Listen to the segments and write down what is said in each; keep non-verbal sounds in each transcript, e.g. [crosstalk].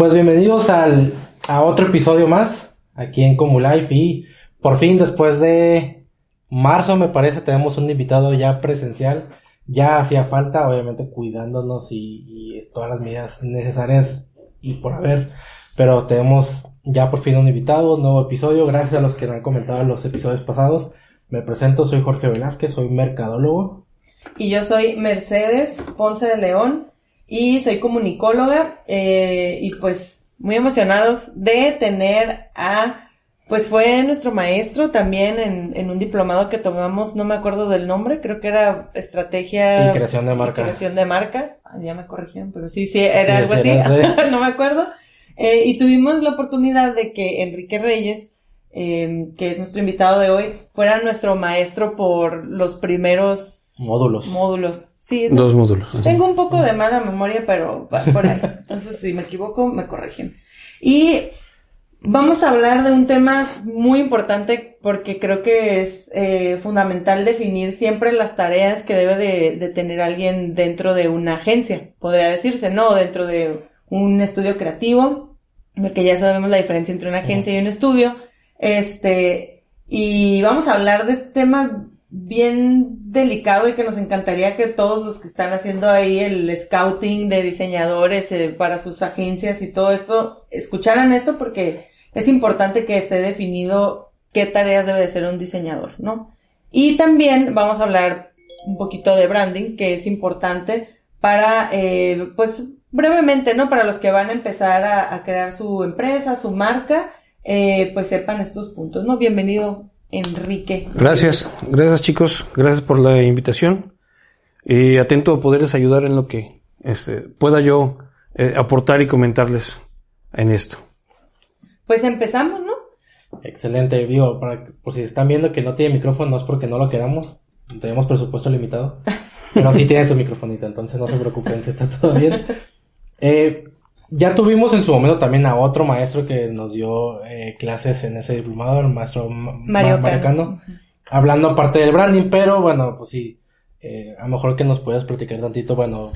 Pues bienvenidos al, a otro episodio más aquí en Comulife y por fin después de marzo me parece tenemos un invitado ya presencial. Ya hacía falta, obviamente cuidándonos y, todas las medidas necesarias y por haber. Pero tenemos ya por fin un invitado, nuevo episodio. Gracias a los que han comentado los episodios pasados. Me presento, soy Jorge Velázquez, soy mercadólogo. Y yo soy Mercedes Ponce de León y soy comunicóloga eh, y pues muy emocionados de tener a, pues fue nuestro maestro también en, en, un diplomado que tomamos, no me acuerdo del nombre, creo que era estrategia y creación de marca. creación de marca, ah, ya me corrigieron, pero sí, sí, era algo así, [laughs] no me acuerdo. Eh, y tuvimos la oportunidad de que Enrique Reyes, eh, que es nuestro invitado de hoy, fuera nuestro maestro por los primeros módulos. Módulos. Sí, Dos módulos. Tengo un poco de mala memoria, pero por ahí. [laughs] Entonces, si me equivoco, me corrigen. Y vamos a hablar de un tema muy importante porque creo que es eh, fundamental definir siempre las tareas que debe de, de, tener alguien dentro de una agencia, podría decirse, ¿no? Dentro de un estudio creativo, porque ya sabemos la diferencia entre una agencia y un estudio. Este, y vamos a hablar de este tema bien delicado y que nos encantaría que todos los que están haciendo ahí el scouting de diseñadores eh, para sus agencias y todo esto escucharan esto porque es importante que esté definido qué tareas debe de ser un diseñador, ¿no? Y también vamos a hablar un poquito de branding que es importante para, eh, pues brevemente, ¿no? Para los que van a empezar a, a crear su empresa, su marca, eh, pues sepan estos puntos, ¿no? Bienvenido Enrique. Gracias, gracias chicos, gracias por la invitación y atento a poderles ayudar en lo que este, pueda yo eh, aportar y comentarles en esto. Pues empezamos, ¿no? Excelente, digo, para, por si están viendo que no tiene micrófono, no es porque no lo queramos, tenemos presupuesto limitado, [laughs] pero sí tiene su microfonito, entonces no se preocupen, está todo bien. Eh, ya tuvimos en su momento también a otro maestro que nos dio eh, clases en ese diplomado, el maestro Mario, Cano, hablando aparte del branding, pero bueno, pues sí, eh, a lo mejor que nos puedas platicar tantito, bueno,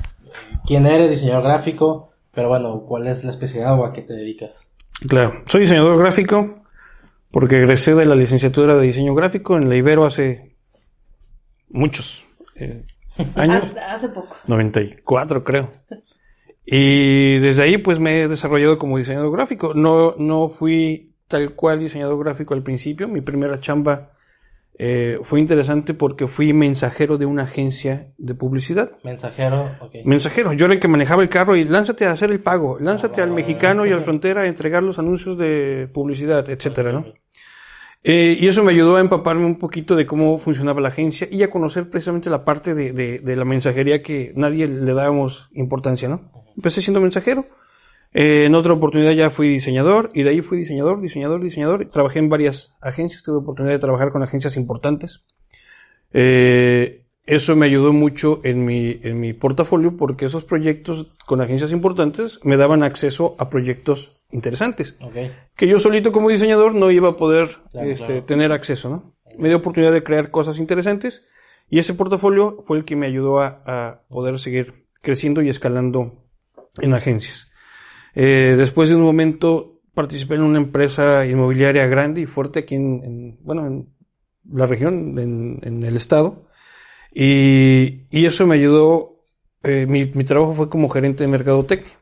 quién eres, diseñador gráfico, pero bueno, cuál es la especialidad o a qué te dedicas. Claro, soy diseñador gráfico porque egresé de la licenciatura de diseño gráfico en la Ibero hace muchos eh, [laughs] años. Hace, hace poco. 94 creo. Y desde ahí pues me he desarrollado como diseñador gráfico. No, no fui tal cual diseñador gráfico al principio. Mi primera chamba eh, fue interesante porque fui mensajero de una agencia de publicidad. Mensajero, ok. Mensajero. Yo era el que manejaba el carro y lánzate a hacer el pago. Lánzate al mexicano y a la frontera a entregar los anuncios de publicidad, etcétera, ¿no? Eh, y eso me ayudó a empaparme un poquito de cómo funcionaba la agencia y a conocer precisamente la parte de, de, la mensajería que nadie le dábamos importancia, ¿no? Empecé siendo mensajero. Eh, en otra oportunidad ya fui diseñador y de ahí fui diseñador, diseñador, diseñador. Trabajé en varias agencias, tuve oportunidad de trabajar con agencias importantes. Eh, eso me ayudó mucho en mi, en mi portafolio porque esos proyectos con agencias importantes me daban acceso a proyectos interesantes. Okay. Que yo solito como diseñador no iba a poder Claro, este, claro. tener acceso, ¿no? Me dio oportunidad de crear cosas interesantes y ese portafolio fue el que me ayudó a, a poder seguir creciendo y escalando en agencias. Eh, después de un momento participé en una empresa inmobiliaria grande y fuerte aquí en, en bueno, en la región, en, en el estado. Y, y, eso me ayudó, eh, mi, mi, trabajo fue como gerente de mercadotecnia.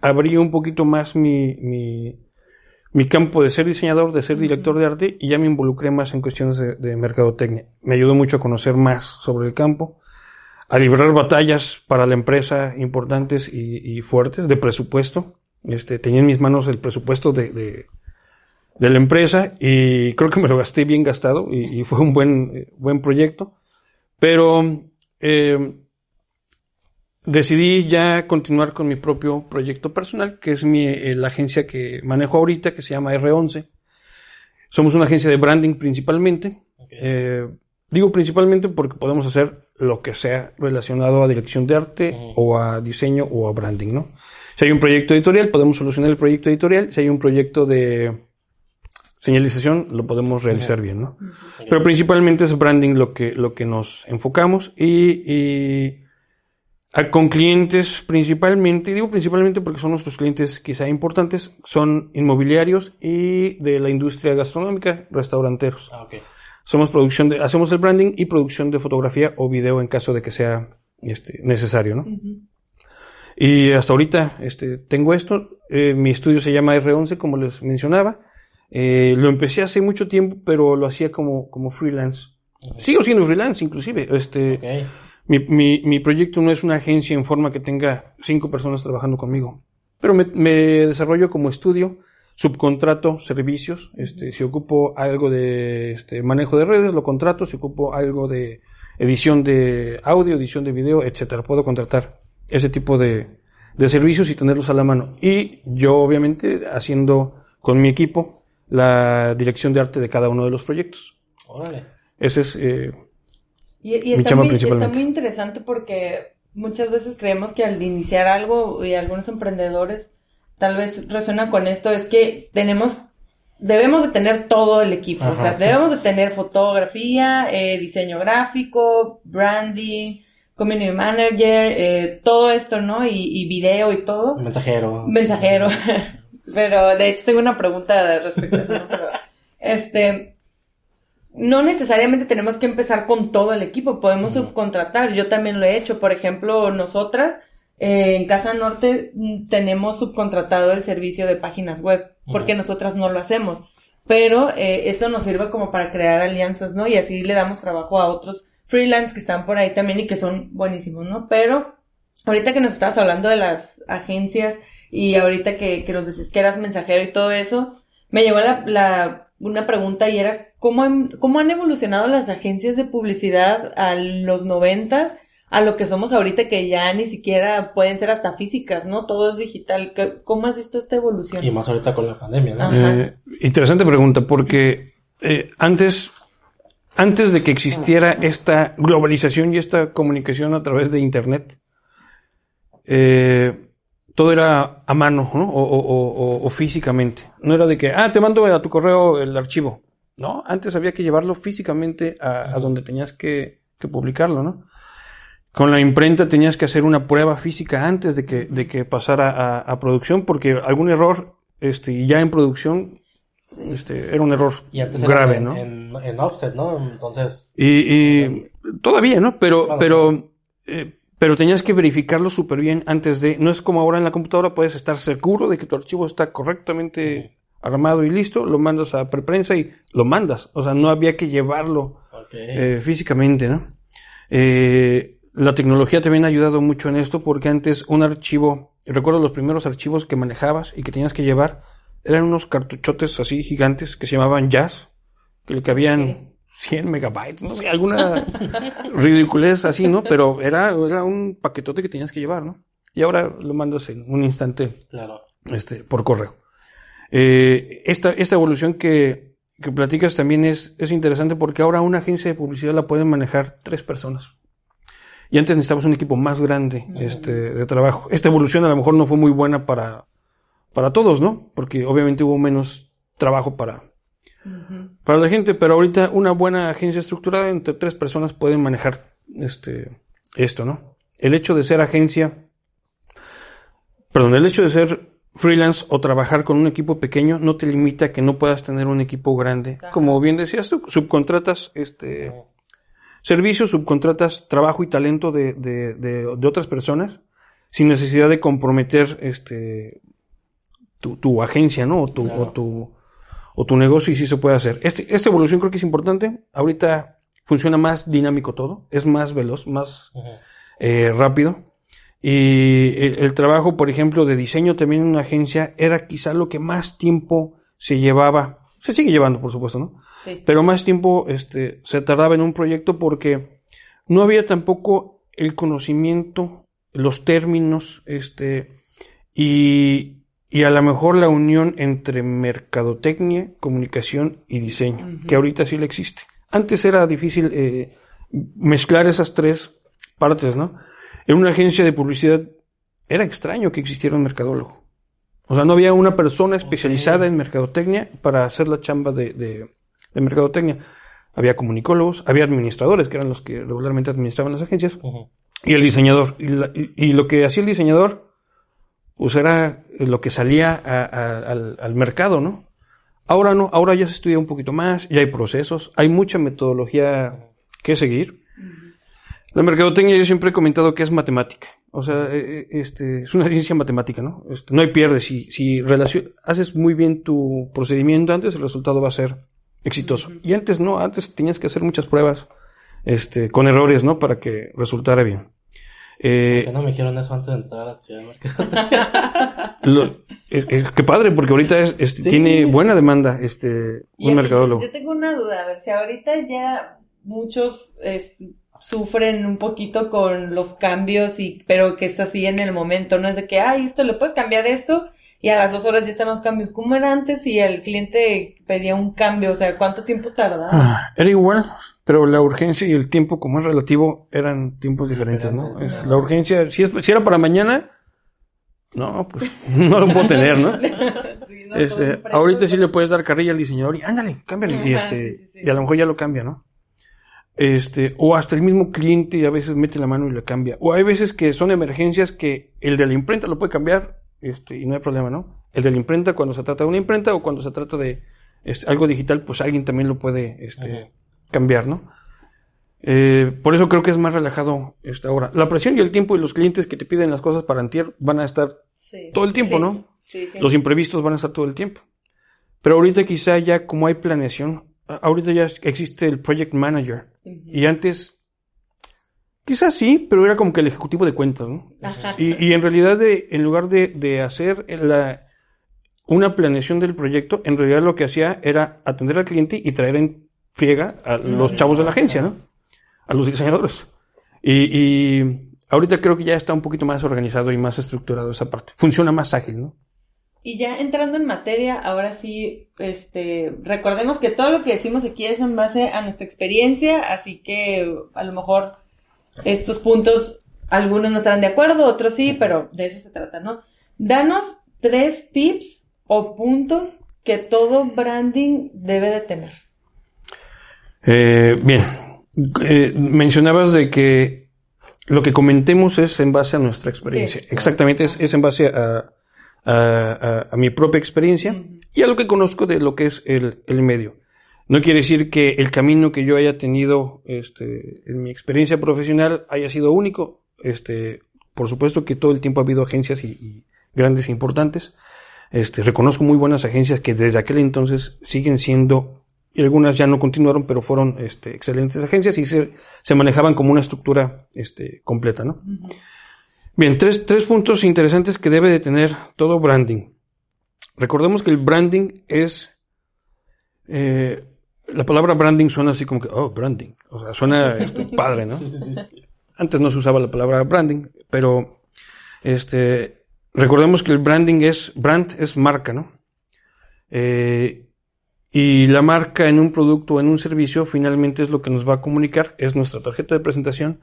Abrí un poquito más mi, mi, mi, campo de ser diseñador, de ser director de arte y ya me involucré más en cuestiones de, de mercadotecnia. Me ayudó mucho a conocer más sobre el campo a librar batallas para la empresa importantes y, y, fuertes de presupuesto. Este, tenía en mis manos el presupuesto de, de, de, la empresa y creo que me lo gasté bien gastado y, y fue un buen, buen proyecto. Pero eh, decidí ya continuar con mi propio proyecto personal, que es mi, eh, la agencia que manejo ahorita, que se llama R11. Somos una agencia de branding principalmente. Okay. Eh, digo principalmente porque podemos hacer lo que sea relacionado a dirección de arte uh -huh. o a diseño o a branding, ¿no? Si hay un proyecto editorial, podemos solucionar el proyecto editorial. Si hay un proyecto de señalización, lo podemos realizar uh -huh. bien, ¿no? Uh -huh. Pero principalmente es branding lo que, lo que nos enfocamos y, y a- con clientes principalmente, digo principalmente porque son nuestros clientes quizá importantes, son inmobiliarios y de la industria gastronómica, restauranteros. Ah, ok. Somos producción de, hacemos el branding y producción de fotografía o video en caso de que sea este, necesario, ¿no? Y hasta ahorita este, tengo esto. Eh, mi estudio se llama R11, como les mencionaba. Eh, lo empecé hace mucho tiempo, pero lo hacía como, como freelance. Sigo siendo freelance, inclusive. Este, Ok. Mi, mi, mi proyecto no es una agencia en forma que tenga cinco personas trabajando conmigo. Pero me, me desarrollo como estudio, subcontrato servicios. Este, si ocupo algo de este, manejo de redes, lo contrato. Si ocupo algo de edición de audio, edición de video, etcétera. Puedo contratar ese tipo de, de servicios y tenerlos a la mano. Y yo, obviamente, haciendo con mi equipo la dirección de arte de cada uno de los proyectos. Órale. Ese es, eh, Y, está, muy, está principalmente. muy interesante porque muchas veces creemos que al iniciar algo y algunos emprendedores tal vez resuena con esto, es que tenemos, debemos de tener todo el equipo, o sea, debemos de tener fotografía, eh, diseño gráfico, branding, community manager, eh, todo esto, ¿no? Y, y video y todo. Mensajero. Mensajero. [laughs] Pero de hecho tengo una pregunta respecto a eso, ¿no? Pero, este, no necesariamente tenemos que empezar con todo el equipo, podemos subcontratar. Yo también lo he hecho. Por ejemplo, nosotras eh, en Casa Norte mm, tenemos subcontratado el servicio de páginas web, porque nosotras no lo hacemos. Pero eh, eso nos sirve como para crear alianzas, ¿no? Y así le damos trabajo a otros freelance que están por ahí también y que son buenísimos, ¿no? Pero ahorita que nos estabas hablando de las agencias y ahorita que, que nos decías que eras mensajero y todo eso, me llevó la, la, una pregunta y era, ¿cómo, han- ¿cómo han evolucionado las agencias de publicidad a los noventas a lo que somos ahorita que ya ni siquiera pueden ser hasta físicas, ¿no? Todo es digital. ¿Qué- ¿Cómo has visto esta evolución? Y más ahorita con la pandemia, ¿no? Eh, interesante pregunta, porque eh, antes, antes de que existiera esta globalización y esta comunicación a través de Internet, eh, todo era a mano, ¿no? O, o- o- o- o físicamente. No era de que, ah, te mando a tu correo el archivo. No, antes había que llevarlo físicamente a, a donde tenías que, que publicarlo, ¿no? Con la imprenta tenías que hacer una prueba física antes de que, de que pasara a, a producción, porque algún error, este, ya en producción, este, era un error Y antes era grave, en, ¿no? En, en offset, ¿no? Entonces, Y, y todavía, ¿no? Pero, Claro. pero, eh, pero tenías que verificarlo súper bien antes de. No es como ahora en la computadora, puedes estar seguro de que tu archivo está correctamente armado y listo, lo mandas a preprensa y lo mandas. O sea, no había que llevarlo eh, físicamente, ¿no? Eh, la tecnología también ha ayudado mucho en esto porque antes un archivo, recuerdo los primeros archivos que manejabas y que tenías que llevar, eran unos cartuchotes así gigantes que se llamaban Jazz, que le cabían 100 megabytes, no sé, alguna [laughs] ridiculez así, ¿no? Pero era, era un paquetote que tenías que llevar, ¿no? Y ahora lo mandas en un instante claro. este, por correo. Eh, esta, esta evolución que, que platicas también es, es interesante porque ahora una agencia de publicidad la pueden manejar tres personas. Y antes necesitábamos un equipo más grande este, de trabajo. Esta evolución a lo mejor no fue muy buena para, para todos, ¿no? Porque obviamente hubo menos trabajo para. Para la gente, pero ahorita una buena agencia estructurada entre tres personas pueden manejar este esto, ¿no? El hecho de ser agencia, perdón, el hecho de ser freelance o trabajar con un equipo pequeño no te limita a que no puedas tener un equipo grande. Como bien decías tú, subcontratas este servicios, subcontratas trabajo y talento de, de, de, de otras personas sin necesidad de comprometer este tu, tu agencia, ¿no? O tu, Claro. o tu o tu negocio y sí se puede hacer. Este, esta evolución creo que es importante. Ahorita funciona más dinámico todo, es más veloz, más eh, rápido. Y el, el trabajo, por ejemplo, de diseño también en una agencia era quizá lo que más tiempo se llevaba. Se sigue llevando, por supuesto, ¿no? Sí. Pero más tiempo este, se tardaba en un proyecto porque no había tampoco el conocimiento, los términos, este, y, y a lo mejor la unión entre mercadotecnia, comunicación y diseño, que ahorita sí le existe. Antes era difícil eh, mezclar esas tres partes, ¿no? En una agencia de publicidad era extraño que existiera un mercadólogo. O sea, no había una persona especializada en mercadotecnia para hacer la chamba de, de, de mercadotecnia. Había comunicólogos, había administradores, que eran los que regularmente administraban las agencias, y el diseñador. Y, la- y- y lo que hacía el diseñador, pues era lo que salía a- a- al, al mercado, ¿no? Ahora no, ahora ya se estudia un poquito más, ya hay procesos, hay mucha metodología que seguir. La mercadotecnia yo siempre he comentado que es matemática. O sea, eh, eh, este, es una ciencia matemática, ¿no? Este, no hay pierde. Si, si haces muy bien tu procedimiento antes, el resultado va a ser exitoso. Y antes no, antes tenías que hacer muchas pruebas, este, con errores, ¿no? Para que resultara bien. Eh, ¿Por qué no me dijeron eso antes de entrar a la ciudad de lo- eh, eh, qué padre, porque ahorita es, este, Sí. tiene buena demanda, este, Y un mercadólogo. Yo tengo una duda, a ver, si ahorita ya muchos es, sufren un poquito con los cambios y pero que es así en el momento, no es de que, ay, esto le puedes cambiar esto y a las dos horas ya están los cambios. ¿Cómo era antes si el cliente pedía un cambio? O sea, ¿cuánto tiempo tardaba? Ah, era igual, pero la urgencia y el tiempo, como es relativo, eran tiempos diferentes, ¿no? Es- la urgencia, si, es- si era para mañana, no, pues [laughs] no lo puedo tener, ¿no? [laughs] Sí, no, Este, ahorita sí le puedes dar carrilla al diseñador y ándale, cámbiale. Y, este, sí, sí, sí. y a lo mejor ya lo cambia, ¿no? Este, o hasta el mismo cliente a veces mete la mano y lo cambia. O hay veces que son emergencias que el de la imprenta lo puede cambiar, este, y no hay problema, ¿no? El de la imprenta cuando se trata de una imprenta o cuando se trata de este, algo digital, pues alguien también lo puede, este, Ajá. Cambiar, ¿no? Eh, por eso creo que es más relajado esta ahora. La presión y el tiempo y los clientes que te piden las cosas para antier van a estar Sí. todo el tiempo, Sí, ¿no? Sí, sí. los imprevistos van a estar todo el tiempo. Pero ahorita quizá ya como hay planeación, ahorita ya existe el project manager. Y antes, quizás sí, pero era como que el ejecutivo de cuentas, ¿no? Ajá. Y, y en realidad, de, en lugar de, de hacer la, una planeación del proyecto, en realidad lo que hacía era atender al cliente y traer en friega a los chavos de la agencia, ¿no? A los diseñadores. Y, y ahorita creo que ya está un poquito más organizado y más estructurado esa parte. Funciona más ágil, ¿no? Y ya entrando en materia, ahora sí, este, recordemos que todo lo que decimos aquí es en base a nuestra experiencia, así que a lo mejor estos puntos, algunos no estarán de acuerdo, otros sí, pero de eso se trata, ¿no? Danos tres tips o puntos que todo branding debe de tener. Eh, bien, Eh, mencionabas de que lo que comentemos es en base a nuestra experiencia. Sí. Exactamente, es, es en base a, a- a- a mi propia experiencia y a lo que conozco de lo que es el, el medio. No quiere decir que el camino que yo haya tenido este, en mi experiencia profesional haya sido único. Este, por supuesto que todo el tiempo ha habido agencias y, y grandes e importantes. Este, reconozco muy buenas agencias que desde aquel entonces siguen siendo, y algunas ya no continuaron, pero fueron este, excelentes agencias y se, se manejaban como una estructura este, completa, ¿no? Bien, tres, tres puntos interesantes que debe de tener todo branding. Recordemos que el branding es... eh, la palabra branding suena así como que, oh, branding. O sea, suena este, [laughs] padre, ¿no? Antes no se usaba la palabra branding, pero este, recordemos que el branding es, brand es marca, ¿no? Eh, y la marca en un producto o en un servicio finalmente es lo que nos va a comunicar, es nuestra tarjeta de presentación,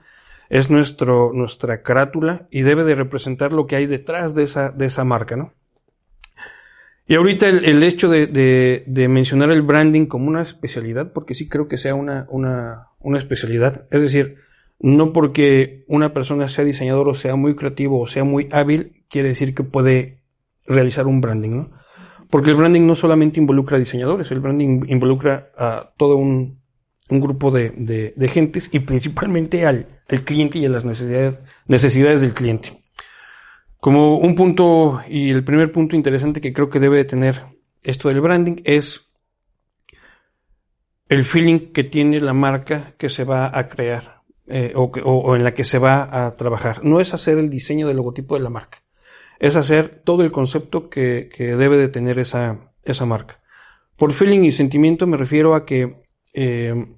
es nuestro, nuestra carátula y debe de representar lo que hay detrás de esa, de esa marca, ¿no? Y ahorita el, el hecho de, de- de mencionar el branding como una especialidad, porque sí creo que sea una, una, una especialidad, es decir, no porque una persona sea diseñador o sea muy creativo o sea muy hábil, quiere decir que puede realizar un branding, ¿no? Porque el branding no solamente involucra a diseñadores, el branding involucra a todo un, grupo de, de- gentes y principalmente al, cliente y a las necesidades, necesidades del cliente. Como un punto y el primer punto interesante que creo que debe de tener esto del branding es el feeling que tiene la marca que se va a crear eh, o en la que se va a trabajar. No es hacer el diseño del logotipo de la marca, es hacer todo el concepto que, que debe de tener esa, esa marca. Por feeling y sentimiento me refiero a que eh,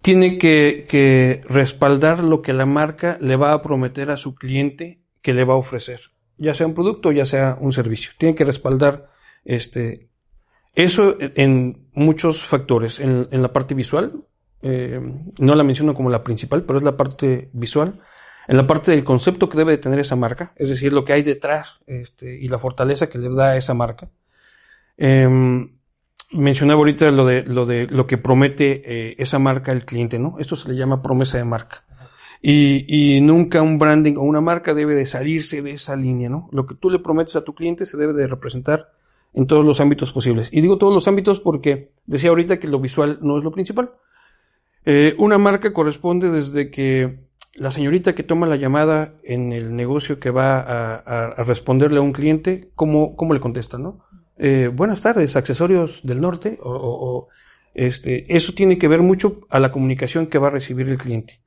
tiene que, que respaldar lo que la marca le va a prometer a su cliente que le va a ofrecer, ya sea un producto ya sea un servicio. Tiene que respaldar este, eso en muchos factores. En, en la parte visual, eh, no la menciono como la principal, pero es la parte visual. En la parte del concepto que debe de tener esa marca, es decir, lo que hay detrás este, y la fortaleza que le da a esa marca. Em, mencionaba ahorita lo de lo de lo que promete eh, esa marca al cliente, ¿no? Esto se le llama promesa de marca. Y, y, nunca un branding o una marca debe de salirse de esa línea, ¿no? Lo que tú le prometes a tu cliente se debe de representar en todos los ámbitos posibles. Y digo todos los ámbitos porque decía ahorita que lo visual no es lo principal. Eh, una marca corresponde desde que la señorita que toma la llamada en el negocio que va a, responderle a un cliente, ¿cómo, cómo le contesta, no? Eh, buenas tardes, accesorios del norte, o, este, eso tiene que ver mucho a la comunicación que va a recibir el cliente.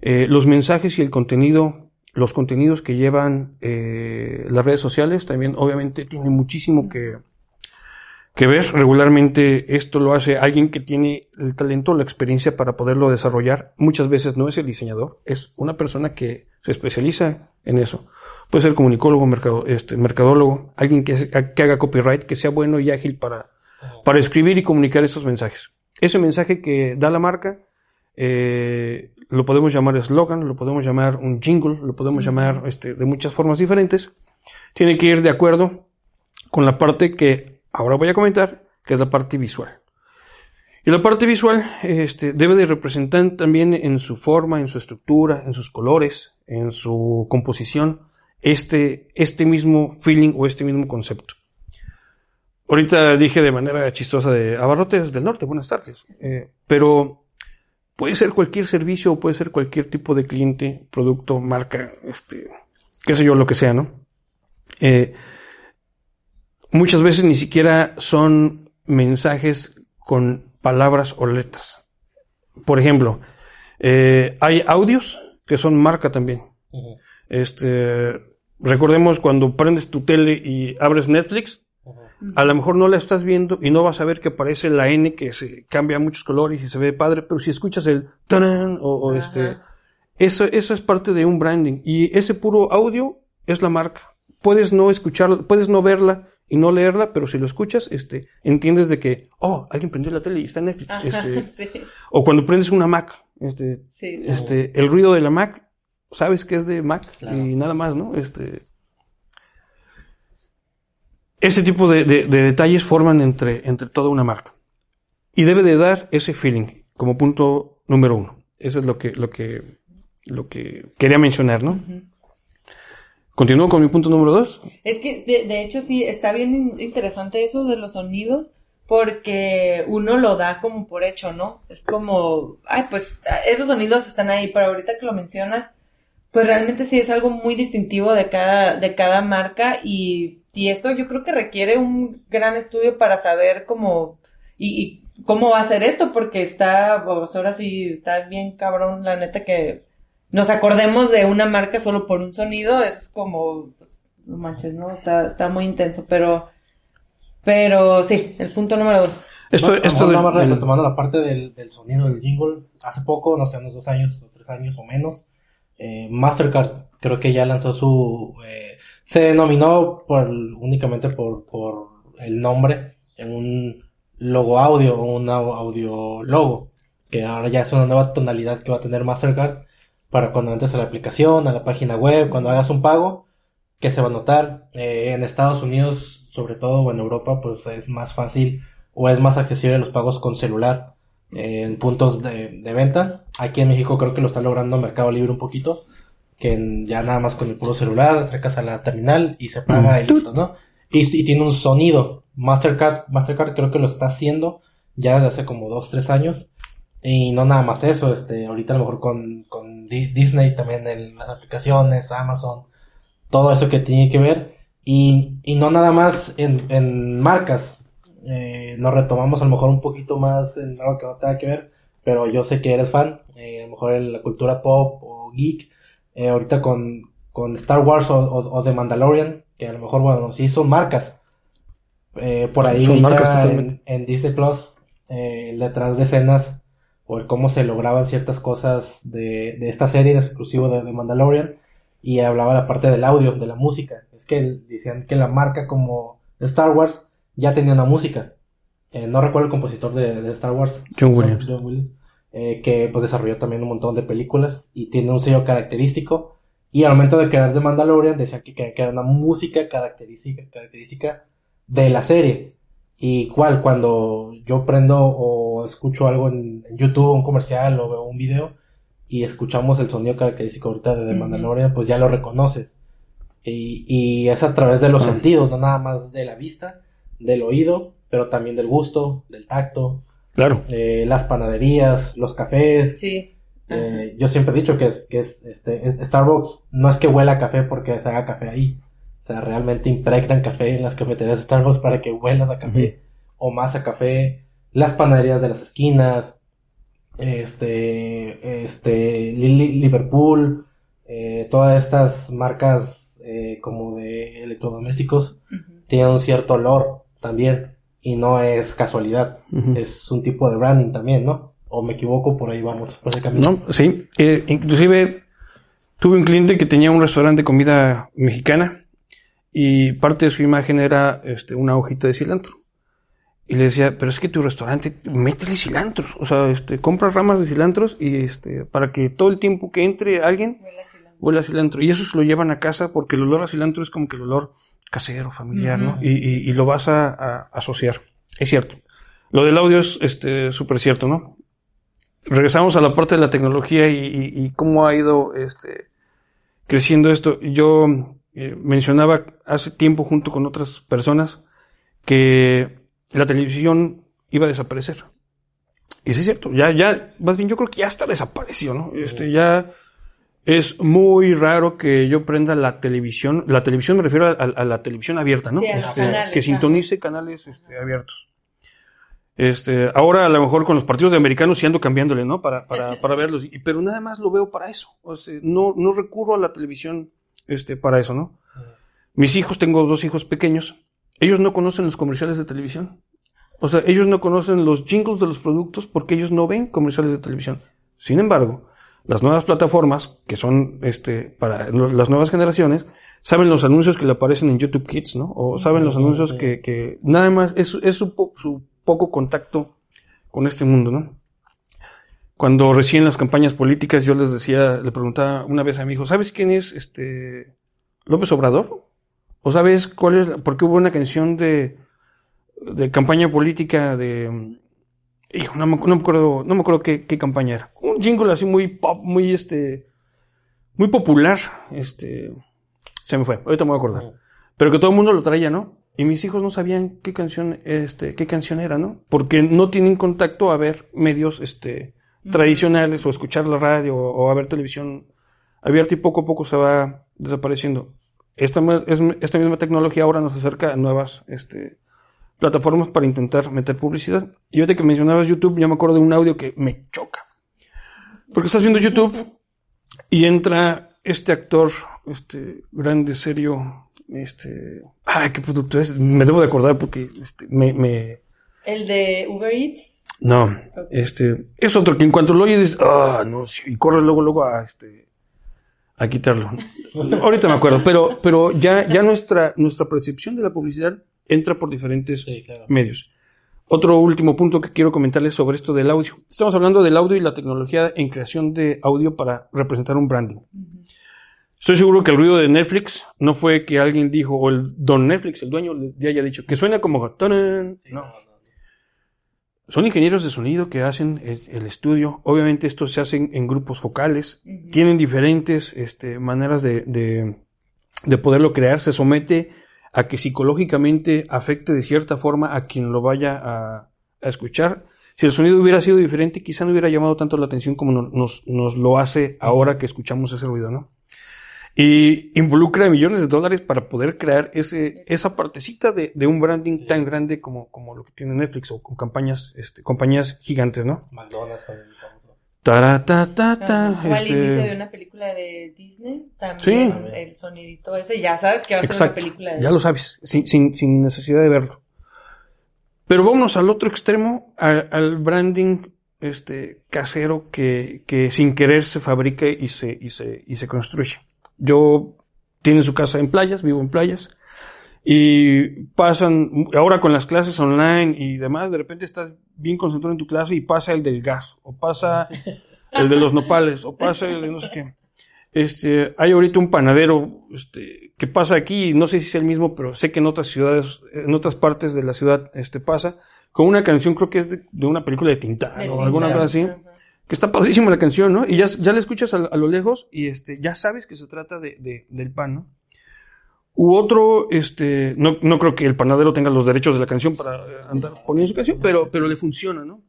Eh, los mensajes y el contenido, los contenidos que llevan eh, las redes sociales también obviamente tienen muchísimo que, que ver. Regularmente esto lo hace alguien que tiene el talento, la experiencia para poderlo desarrollar. Muchas veces no es el diseñador, es una persona que se especializa en eso. Puede ser comunicólogo, mercado, este, mercadólogo, alguien que, que, haga copyright, que sea bueno y ágil para, para escribir y comunicar estos mensajes. Ese mensaje que da la marca, eh, lo podemos llamar eslogan, lo podemos llamar un jingle, lo podemos llamar este, de muchas formas diferentes. Tiene que ir de acuerdo con la parte que ahora voy a comentar, que es la parte visual. Y la parte visual este, debe de representar también en su forma, en su estructura, en sus colores, en su composición, este, este mismo feeling o este mismo concepto. Ahorita dije de manera chistosa de Abarrotes del Norte, buenas tardes. Eh, pero puede ser cualquier servicio o puede ser cualquier tipo de cliente, producto, marca, este, qué sé yo, lo que sea, ¿no? Eh, muchas veces ni siquiera son mensajes con palabras o letras. Por ejemplo, eh, hay audios que son marca también. Este, recordemos cuando prendes tu tele y abres Netflix, a lo mejor no la estás viendo y no vas a ver que aparece la N que se cambia muchos colores y se ve padre, pero si escuchas el tanan o, este, eso, eso es parte de un branding y ese puro audio es la marca. Puedes no escuchar, puedes no verla y no leerla, pero si lo escuchas, este, entiendes de que, oh, alguien prendió la tele y está en Netflix. este, [laughs] O cuando prendes una Mac, este, este, el ruido de la Mac, sabes que es de Mac y nada más, ¿no? Este, ese tipo de, detalles forman entre, entre toda una marca. Y debe de dar ese feeling como punto número uno. Eso es lo que, lo que, lo que quería mencionar, ¿no? Continúo con mi punto número dos. Es que, de, hecho, sí, está bien interesante eso de los sonidos, porque uno lo da como por hecho, ¿no? Es como, ay, pues esos sonidos están ahí, pero ahorita que lo mencionas, pues realmente sí es algo muy distintivo de cada, de cada marca y, y esto yo creo que requiere un gran estudio para saber cómo, y, y cómo va a ser esto, porque está, pues ahora sí, está bien cabrón, la neta que nos acordemos de una marca solo por un sonido, es como, pues, no manches, ¿no? Está, está muy intenso, pero, pero sí, el punto número dos. Esto, esto nada más retomando la parte del, del, sonido del jingle, hace poco, no sé, unos dos años o tres años o menos, eh, Mastercard creo que ya lanzó su, eh, se denominó por, únicamente por, por el nombre en un logo audio o un audio logo, que ahora ya es una nueva tonalidad que va a tener Mastercard para cuando entres a la aplicación, a la página web, cuando hagas un pago, que se va a notar. Eh, en Estados Unidos, sobre todo, o en Europa, pues es más fácil o es más accesible los pagos con celular eh, en puntos de, venta. Aquí en México creo que lo está logrando Mercado Libre un poquito, que ya nada más con el puro celular acercas a la terminal y se paga y listo, ¿no? Y, y, tiene un sonido. Mastercard, Mastercard creo que lo está haciendo ya desde hace como dos, tres años y no nada más eso, este, ahorita a lo mejor con, con Disney también en las aplicaciones, Amazon, todo eso que tiene que ver. Y, y no nada más en, en marcas. Eh, nos retomamos a lo mejor un poquito más en algo que no tenga que ver, pero yo sé que eres fan, eh, a lo mejor en la cultura pop o geek, eh, ahorita con, con Star Wars o, o, The Mandalorian, que a lo mejor, bueno, sí son marcas. Eh, por ahí son marcas en, en, Disney Plus, eh, detrás de escenas o el cómo se lograban ciertas cosas de, de esta serie exclusivo de, de, Mandalorian y hablaba la parte del audio, de la música. Es que decían que la marca como Star Wars ya tenía una música. Eh, no recuerdo el compositor de, de Star Wars. John Williams. eh, que pues desarrolló también un montón de películas y tiene un sello característico. Y al momento de crear The Mandalorian decían que, que era una música característica, característica de la serie. Y cual, cuando yo prendo o escucho algo en, YouTube, un comercial o veo un video, y escuchamos el sonido característico ahorita de The. Mandalorian, pues ya lo reconoces. Y, y es a través de los Ah. sentidos, no nada más de la vista, del oído, pero también del gusto, del tacto, Claro. eh, las panaderías, los cafés. Sí. Eh, yo siempre he dicho que, es, que es, este, es- Starbucks no es que huela a café porque se haga café ahí. O sea, realmente impregnan café en las cafeterías de Starbucks para que huelas a café o más a café. Las panaderías de las esquinas, este, este, Li- Li- Liverpool, eh, todas estas marcas eh, como de electrodomésticos tienen un cierto olor también y no es casualidad, es un tipo de branding también, ¿no? O me equivoco, por ahí vamos, por ese camino. No, sí. Eh, inclusive tuve un cliente que tenía un restaurante de comida mexicana y parte de su imagen era este, una hojita de cilantro. Y le decía, pero es que tu restaurante, métele cilantros. O sea, este, compra ramas de cilantros y este, para que todo el tiempo que entre alguien huela cilantro. Y eso se lo llevan a casa porque el olor a cilantro es como que el olor casero, familiar, ¿no? Y, y- y lo vas a, a asociar. Es cierto. Lo del audio es este súper cierto, ¿no? Regresamos a la parte de la tecnología y, y- y cómo ha ido este, creciendo esto. Yo eh, mencionaba hace tiempo junto con otras personas que la televisión iba a desaparecer. Y sí es cierto, ya, ya, más bien yo creo que ya hasta desapareció, ¿no? Este, ya es muy raro que yo prenda la televisión, la televisión me refiero a, a- a la televisión abierta, ¿no? Sí, Este, canales, que sintonice canales este, abiertos. Este, ahora a lo mejor con los partidos de americanos sí ando cambiándole, ¿no? Para, para, [laughs] para verlos. Y- pero nada más lo veo para eso. O sea, no, no recurro a la televisión, este, para eso, ¿no? Mis hijos, tengo dos hijos pequeños, ellos no conocen los comerciales de televisión. O sea, ellos no conocen los jingles de los productos porque ellos no ven comerciales de televisión. Sin embargo, las nuevas plataformas, que son este, para las nuevas generaciones, saben los anuncios que le aparecen en YouTube Kids, ¿no? O saben los anuncios que, que nada más es, es su, po- su poco contacto con este mundo, ¿no? Cuando recién las campañas políticas yo les decía, le preguntaba una vez a mi hijo, ¿sabes quién es este López Obrador? ¿O sabes cuál es? Porque hubo una canción de, de campaña política de hijo, no me, no me acuerdo, no me acuerdo qué, qué campaña era. Un jingle así muy pop, muy este muy popular, este se me fue, ahorita me voy a acordar. Pero que todo el mundo lo traía, ¿no? Y mis hijos no sabían qué canción, este, qué canción era, ¿no? Porque no tienen contacto a ver medios, este, tradicionales o escuchar la radio o, o a ver televisión abierta y poco a poco se va desapareciendo. Esta, es- esta misma tecnología ahora nos acerca a nuevas, este, plataformas para intentar meter publicidad. Y ahorita que mencionabas YouTube, yo me acuerdo de un audio que me choca. Porque estás viendo YouTube y entra este actor, este, grande, serio, este, ay, qué producto es, me debo de acordar porque, este, me, me, El de Uber Eats. No, este, es otro que en cuanto lo oyes, dices, ah, no, y corre luego, luego a, este, a quitarlo. [laughs] Ahorita me acuerdo, pero, pero ya, ya nuestra, nuestra percepción de la publicidad entra por diferentes Sí, claro. medios. Otro último punto que quiero comentarles sobre esto del audio. Estamos hablando del audio y la tecnología en creación de audio para representar un branding. Estoy seguro que el ruido de Netflix no fue que alguien dijo, o el don Netflix, el dueño, le haya dicho, que suena como... No. Son ingenieros de sonido que hacen el, el estudio. Obviamente esto se hace en, grupos focales. Tienen diferentes este, maneras de, de, de poderlo crear. Se somete a que psicológicamente afecte de cierta forma a quien lo vaya a, a escuchar. Si el sonido hubiera sido diferente, quizá no hubiera llamado tanto la atención como no- nos, nos lo hace ahora que escuchamos ese ruido, ¿no? Y involucra millones de dólares para poder crear ese, esa partecita de, de un branding tan grande como, como lo que tiene Netflix o, con campañas, este, compañías gigantes, ¿no? McDonald's también, ta, ta. O al este, inicio de una película de Disney, también Sí. el sonidito ese, ya sabes que va a ser una película de ya lo sabes, sin, sin, sin necesidad de verlo. Pero vámonos al otro extremo, a- al branding este casero que, que sin querer se fabrica y se, y se, y se construye. Yo tiene su casa en playas, vivo en playas, y pasan, ahora con las clases online y demás, de repente estás bien concentrado en tu clase y pasa el del gas, o pasa [laughs] el de los nopales, o pasa el de no sé qué. Este, hay ahorita un panadero, este, que pasa aquí, no sé si es el mismo, pero sé que en otras ciudades, en otras partes de la ciudad, este, pasa, con una canción, creo que es de, de una película de Tintán, o alguna cosa así. Que está padrísima la canción, ¿no? Y ya, ya la escuchas a, a lo lejos y este, ya sabes que se trata de, de- del pan, ¿no? U otro, este, no, no creo que el panadero tenga los derechos de la canción para eh, andar poniendo su canción, pero, pero le funciona, ¿no?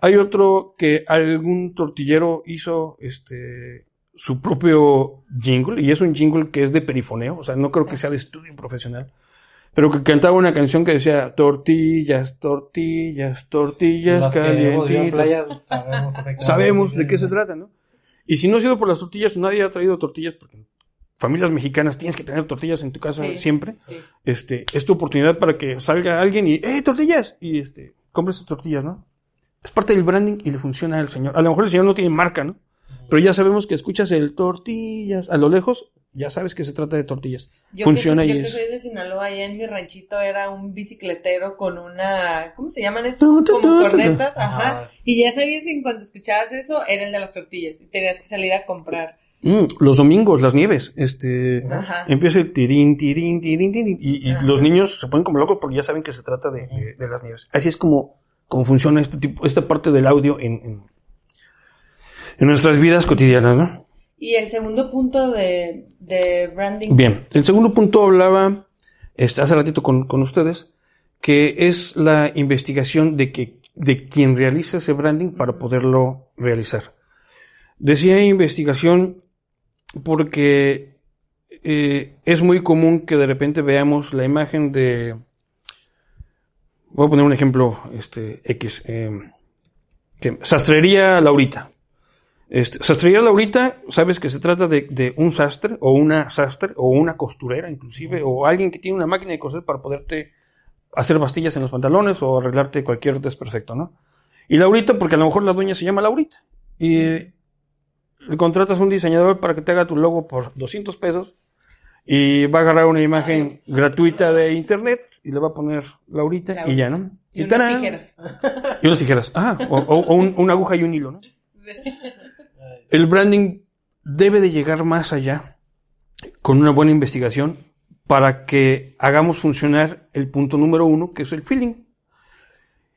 Hay otro que algún tortillero hizo, este, su propio jingle, y es un jingle que es de perifoneo, o sea, no creo que sea de estudio profesional, pero que cantaba una canción que decía, tortillas, tortillas, tortillas Los calientitas. playas sabemos Sabemos de qué se trata, ¿no? Y si no ha sido por las tortillas, nadie ha traído tortillas, porque familias mexicanas tienes que tener tortillas en tu casa Sí, siempre. sí. Este, es tu oportunidad para que salga alguien y, ¡eh, tortillas! Y este, compres tortillas, ¿no? Es parte del branding y le funciona al señor. A lo mejor el señor no tiene marca, ¿no? Pero ya sabemos que escuchas el tortillas a lo lejos, ya sabes que se trata de tortillas. Yo Funciona que, y soy, yo que es- soy de Sinaloa, allá en mi ranchito era un bicicletero con una, ¿cómo se llaman tu, Como cornetas, tu. ajá. Ajá. Y ya sabías en cuanto escuchabas eso, era el de las tortillas. Y tenías que salir a comprar. Mm, los domingos, las nieves, este, Ajá. empieza el tirín, tirín, tirín, tirín, y, los niños se ponen como locos porque ya saben que se trata de, de- de las nieves. Así es como, como funciona este tipo, esta parte del audio en, en, en nuestras vidas cotidianas, ¿no? Y el segundo punto de, branding. Bien, el segundo punto hablaba, este, hace ratito con, con ustedes, que es la investigación de que, de quien realiza ese branding para poderlo realizar. Decía investigación porque eh, es muy común que de repente veamos la imagen de, voy a poner un ejemplo, este, X, eh, que, sastrería Laurita. Este, sastrería Laurita, sabes que se trata de, de un sastre o una sastre o una costurera inclusive o alguien que tiene una máquina de coser para poderte hacer bastillas en los pantalones o arreglarte cualquier desperfecto, ¿no? Y Laurita porque a lo mejor la dueña se llama Laurita y le contratas a un diseñador para que te haga tu logo por 200 pesos y va a agarrar una imagen gratuita de internet y le va a poner Laurita, Laurita. y ya, ¿no? Y unas ¡tarán! tijeras. Y unas tijeras. Ah, o, o- o un- una aguja y un hilo, ¿no? [laughs] El branding debe de llegar más allá con una buena investigación para que hagamos funcionar el punto número uno, que es el feeling.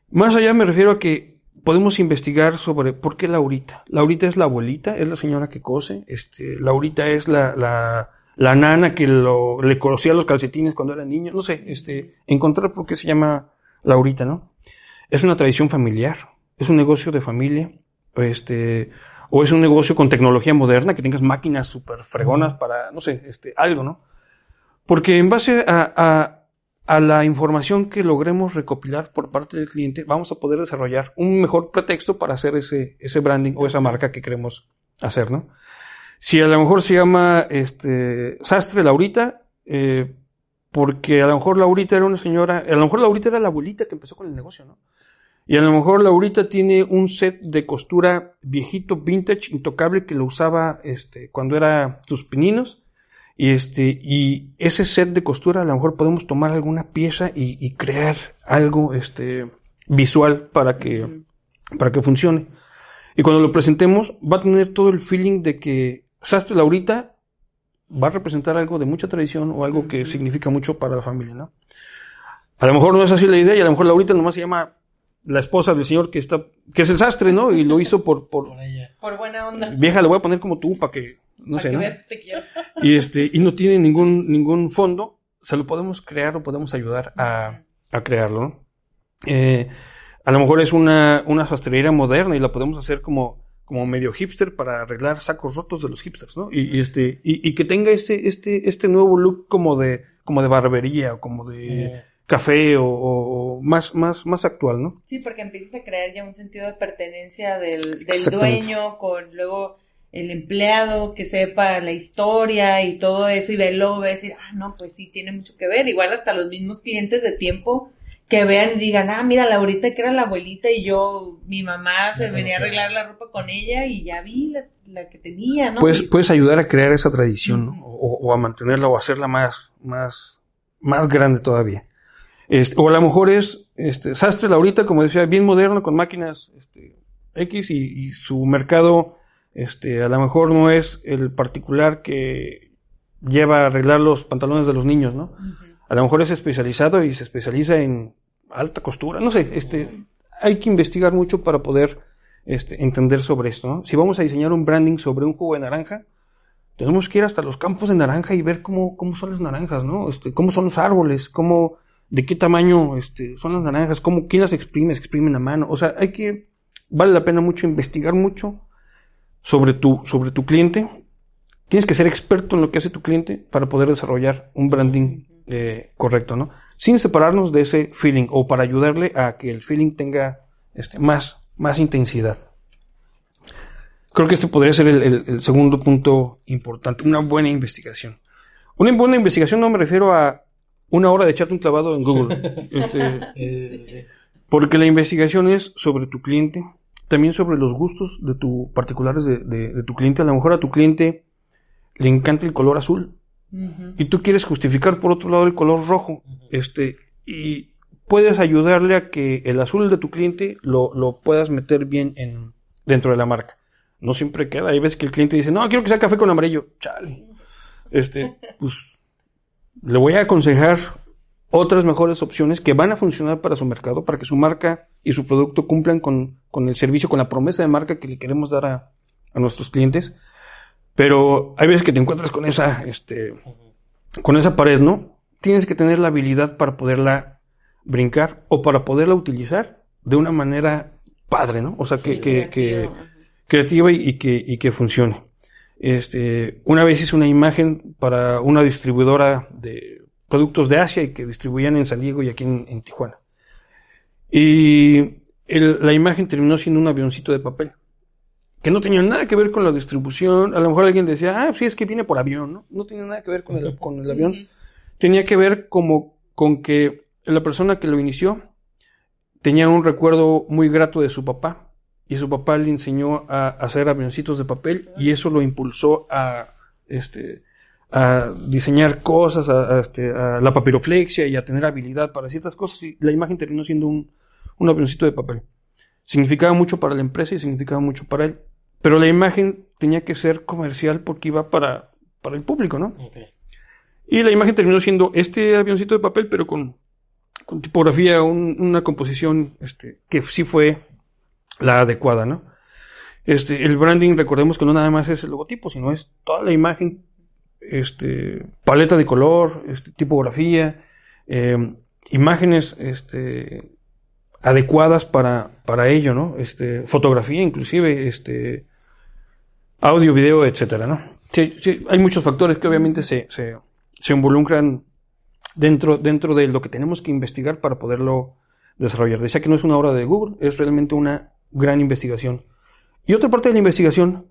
Más allá me refiero a que podemos investigar sobre por qué Laurita. Laurita es la abuelita, es la señora que cose, este, Laurita es la, la, la nana que le cosía los calcetines cuando era niño, no sé, este, encontrar por qué se llama Laurita, ¿no? Es una tradición familiar, es un negocio de familia, este, o es un negocio con tecnología moderna, que tengas máquinas súper fregonas para, no sé, este, algo, ¿no? Porque en base a, a, a la información que logremos recopilar por parte del cliente, vamos a poder desarrollar un mejor pretexto para hacer ese, ese branding o esa marca que queremos hacer, ¿no? Si a lo mejor se llama este Sastre Laurita, eh, porque a lo mejor Laurita era una señora, a lo mejor Laurita era la abuelita que empezó con el negocio, ¿no? Y a lo mejor Laurita tiene un set de costura viejito, vintage, intocable, que lo usaba este, cuando era sus pininos. Y este, y ese set de costura a lo mejor podemos tomar alguna pieza y, y crear algo este, visual para que, para que funcione. Y cuando lo presentemos, va a tener todo el feeling de que Sastre Laurita va a representar algo de mucha tradición o algo que significa mucho para la familia, ¿no? A lo mejor no es así la idea y a lo mejor Laurita nomás se llama la esposa del señor que está, que es el sastre, ¿no? Y lo hizo por, por, Por ella. Por buena onda. vieja, le voy a poner como tú para que, no para sé, que ¿no? veas que te quiero. Y este, y no tiene ningún, ningún fondo, se lo podemos crear o podemos ayudar a, a crearlo, ¿no? Eh, a lo mejor es una, una sastrería moderna y la podemos hacer como, como medio hipster para arreglar sacos rotos de los hipsters, ¿no? Y, y este, y, y que tenga este, este, este nuevo look como de, como de barbería o como de café o, más, más, más actual, ¿no? Sí, porque empiezas a crear ya un sentido de pertenencia del, dueño con luego el empleado que sepa la historia y todo eso y verlo, a decir, ah, no, pues sí, tiene mucho que ver. Igual hasta los mismos clientes de tiempo que vean y digan, ah, mira, la abuelita que era la abuelita y yo, mi mamá se venía a arreglar la ropa con ella y ya vi la, la que tenía, ¿no? Puedes, puedes ayudar a crear esa tradición, ¿no? o, o a mantenerla o a hacerla más, más, más grande todavía. Este, o a lo mejor es este, Sastre Laurita, como decía, bien moderno, con máquinas este, X y, y su mercado este, a lo mejor no es el particular que lleva a arreglar los pantalones de los niños, ¿no? A lo mejor es especializado y se especializa en alta costura, no sé, este, hay que investigar mucho para poder este, entender sobre esto. ¿no? Si vamos a diseñar un branding sobre un jugo de naranja, tenemos que ir hasta los campos de naranja y ver cómo, cómo son las naranjas, ¿no? Este, cómo son los árboles, cómo, de qué tamaño este, son las naranjas, cómo, quién las exprime, exprimen a mano. O sea, hay que, vale la pena mucho investigar mucho sobre tu, sobre tu cliente. Tienes que ser experto en lo que hace tu cliente para poder desarrollar un branding eh, correcto, ¿no? Sin separarnos de ese feeling o para ayudarle a que el feeling tenga este, más, más intensidad. Creo que este podría ser el, segundo punto importante, una buena investigación. Una buena investigación no me refiero a una hora de echarte un clavado en Google, [laughs] este, porque la investigación es sobre tu cliente, también sobre los gustos de tu particulares de, tu cliente. A lo mejor a tu cliente le encanta el color azul y tú quieres justificar por otro lado el color rojo, este y puedes ayudarle a que el azul de tu cliente lo, lo puedas meter bien en, dentro de la marca no siempre queda. Hay veces que el cliente dice, no, quiero que sea café con amarillo. Chale. Este, pues, le voy a aconsejar otras mejores opciones que van a funcionar para su mercado, para que su marca y su producto cumplan con, con el servicio, con la promesa de marca que le queremos dar a, a, nuestros clientes. Pero hay veces que te encuentras con esa, este, con esa pared, ¿no? Tienes que tener la habilidad para poderla brincar o para poderla utilizar de una manera padre, ¿no? O sea, que, que, que, creativa y, que, y que funcione. Este, una vez hice una imagen para una distribuidora de productos de Asia y que distribuían en San Diego y aquí en, Tijuana. Y la imagen terminó siendo un avioncito de papel, que no tenía nada que ver con la distribución. A lo mejor alguien decía, ah, sí, es que viene por avión, ¿no? No tenía nada que ver con el, con el avión. Tenía que ver como con que la persona que lo inició tenía un recuerdo muy grato de su papá y su papá le enseñó a hacer avioncitos de papel y eso lo impulsó a este a diseñar cosas, a, este, a, la papiroflexia y a tener habilidad para ciertas cosas y la imagen terminó siendo un, un avioncito de papel. Significaba mucho para la empresa y significaba mucho para él, pero la imagen tenía que ser comercial porque iba para, para el público, ¿no? Y la imagen terminó siendo este avioncito de papel, pero con, con tipografía, una composición este, que sí fue la adecuada, ¿no? Este, el branding, recordemos que no nada más es el logotipo, sino es toda la imagen, este, paleta de color, este, tipografía, eh, imágenes, este, adecuadas para, para ello, ¿no? Este, fotografía inclusive, este, audio, video, etcétera, ¿no? Sí, hay muchos factores que obviamente se, se, se involucran dentro, dentro de lo que tenemos que investigar para poderlo desarrollar. Decía que no es una obra de Google, es realmente una gran investigación. Y otra parte de la investigación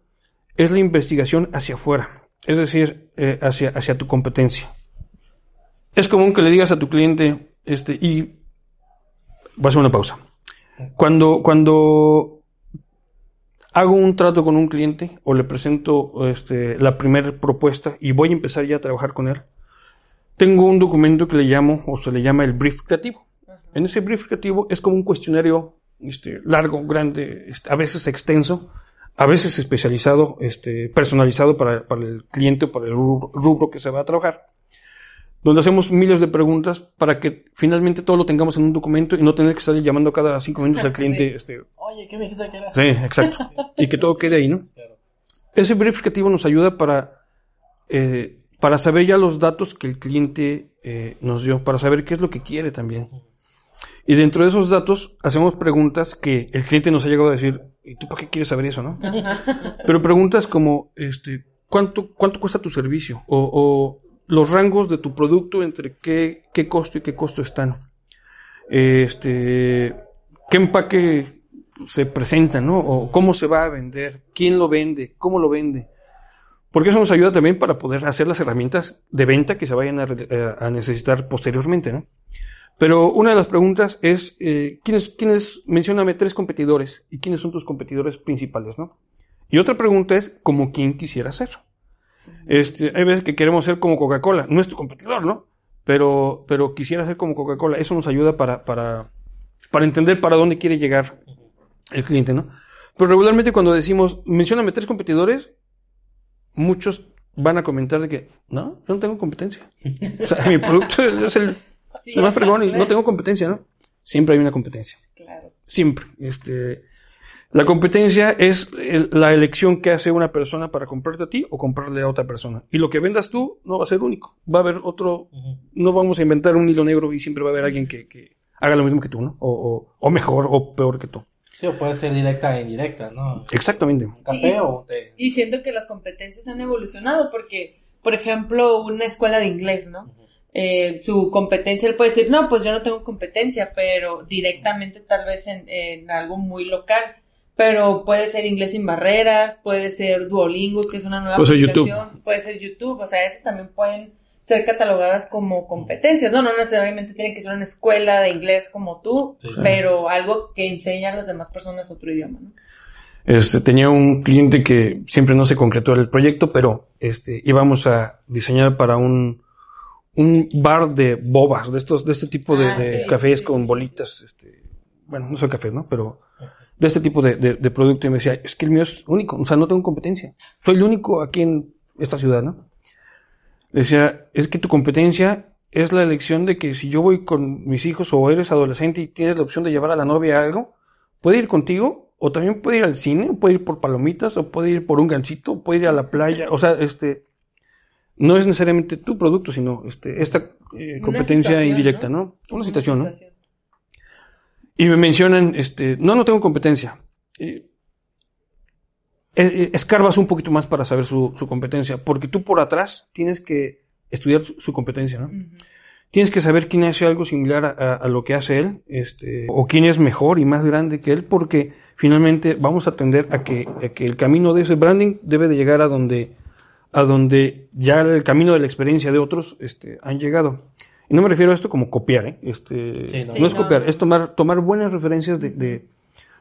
es la investigación hacia afuera, es decir, eh, hacia, hacia tu competencia. Es común que le digas a tu cliente, este, y va a hacer una pausa. Cuando, cuando hago un trato con un cliente o le presento este, la primera propuesta y voy a empezar ya a trabajar con él, tengo un documento que le llamo o se le llama el brief creativo. En ese brief creativo es como un cuestionario este, largo, grande, este, a veces extenso, a veces especializado, este, personalizado para, para el cliente o para el rubro, que se va a trabajar, donde hacemos miles de preguntas para que finalmente todo lo tengamos en un documento y no tener que estar llamando cada cinco minutos al [laughs] cliente. Este, Oye, ¿qué me dijiste que era? Sí, exacto. y que todo quede ahí, ¿no? Ese verificativo nos ayuda para, eh, para saber ya los datos que el cliente eh, nos dio, para saber qué es lo que quiere también. Y dentro de esos datos hacemos preguntas que el cliente nos ha llegado a decir, ¿y tú para qué quieres saber eso, no? [laughs] Pero preguntas como, este, ¿cuánto, cuánto cuesta tu servicio? O, los rangos de tu producto entre qué, qué costo y qué costo están. Este, qué empaque se presenta, ¿no? O cómo se va a vender, quién lo vende, cómo lo vende. Porque eso nos ayuda también para poder hacer las herramientas de venta que se vayan a, eh, a necesitar posteriormente, ¿no? Pero una de las preguntas es, eh, ¿quiénes, quiénes, mencióname tres competidores y quiénes son tus competidores principales, ¿no? Y otra pregunta es, ¿como quién quisiera ser? Este, hay veces que queremos ser como Coca-Cola, no es tu competidor, ¿no? Pero, pero quisiera ser como Coca-Cola. Eso nos ayuda para, para, para entender para dónde quiere llegar el cliente, ¿no? Pero regularmente cuando decimos, mencióname tres competidores, muchos van a comentar de que, no, yo no tengo competencia. O sea, mi producto es el no tengo competencia, ¿no? Siempre hay una competencia. Claro. Siempre. Este, La competencia es el- la elección que hace una persona para comprarte a ti o comprarle a otra persona. Y lo que vendas tú no va a ser único. Va a haber otro, no vamos a inventar un hilo negro y siempre va a haber alguien que, que haga lo mismo que tú, ¿no? O, o, o mejor o peor que tú. Sí, o puede ser directa e indirecta, ¿no? Exactamente. Un café Y- o un té. Y siento que las competencias han evolucionado porque, por ejemplo, una escuela de inglés, ¿no? Ujú. Eh, su competencia, él puede decir, no, pues yo no tengo competencia, pero directamente tal vez en, en algo muy local. Pero puede ser inglés sin barreras, puede ser Duolingo, que es una nueva Puede ser aplicación, puede ser YouTube, o sea, esas también pueden ser catalogadas como competencias, ¿no? No necesariamente tiene que ser una escuela de inglés como tú, Sí. pero algo que enseña a las demás personas otro idioma, ¿no? Este, tenía un cliente que siempre no se concretó el proyecto, pero este, íbamos a diseñar para un, un bar de bobas, de estos, de este tipo de, Ah, de sí, cafés sí, con bolitas, este, bueno, no soy café, ¿no? Pero de este tipo de, de- de producto y me decía, es que el mío es único, o sea, no tengo competencia. Soy el único aquí en esta ciudad, ¿no? Le decía, es que tu competencia es la elección de que si yo voy con mis hijos o eres adolescente y tienes la opción de llevar a la novia a algo, puede ir contigo o también puede ir al cine, o puede ir por palomitas o puede ir por un gancito, o puede ir a la playa, o sea, este no es necesariamente tu producto, sino este esta eh, competencia indirecta, ¿no? ¿no? Una situación, ¿no? Y me mencionan, este, no, no tengo competencia. Eh, eh, escarbas un poquito más para saber su, su competencia, porque tú por atrás tienes que estudiar su, su competencia, ¿no? Tienes que saber quién hace algo similar a, a- a lo que hace él, este, o quién es mejor y más grande que él, porque finalmente vamos a tender a que, a que el camino de ese branding debe de llegar a donde, a donde ya el camino de la experiencia de otros este, han llegado. Y no me refiero a esto como copiar, ¿eh? Este, Sí, no. es copiar, no. es tomar, tomar buenas referencias de, de,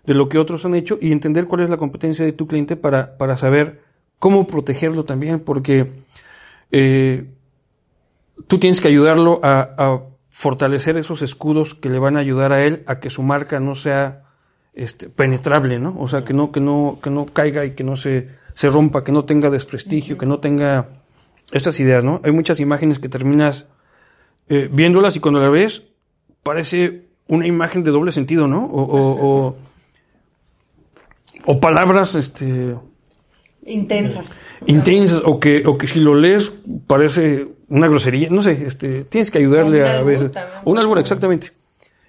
de lo que otros han hecho y entender cuál es la competencia de tu cliente para, para saber cómo protegerlo también, porque eh, tú tienes que ayudarlo a, a fortalecer esos escudos que le van a ayudar a él a que su marca no sea este, penetrable, ¿no? O sea, que no, que no, que no caiga y que no se, se rompa, que no tenga desprestigio, que no tenga estas ideas, ¿no? Hay muchas imágenes que terminas eh, viéndolas y cuando la ves parece una imagen de doble sentido, ¿no? O, o, o, o palabras, este, Intensas. intensas o que o que si lo lees parece una grosería no sé este tienes que ayudarle a veces o un albur exactamente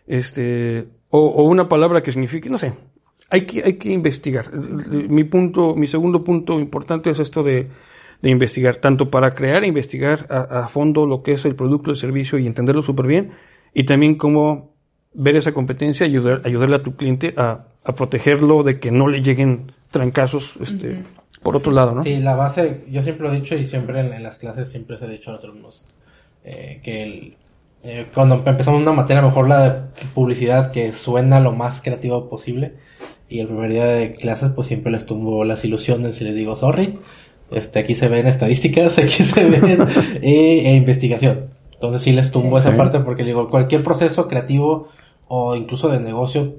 este o, o una palabra que signifique no sé hay que hay que investigar. Mi punto mi segundo punto importante es esto de, de investigar tanto para crear e investigar a, a fondo lo que es el producto el servicio y entenderlo súper bien y también cómo ver esa competencia y ayudar ayudarle a tu cliente a, a protegerlo de que no le lleguen trancazos este por otro lado no Sí, la base, yo siempre lo he dicho y siempre en, en las clases siempre se ha dicho a los alumnos eh, que el- eh, cuando empezamos una materia, mejor la de publicidad que suena lo más creativo posible y el primer día de clases pues siempre les tumbo las ilusiones y les digo sorry, este aquí se ven estadísticas, [laughs] aquí se ven eh, e investigación. Entonces sí les tumbo Sí. esa Sí. parte porque digo, cualquier proceso creativo o incluso de negocio,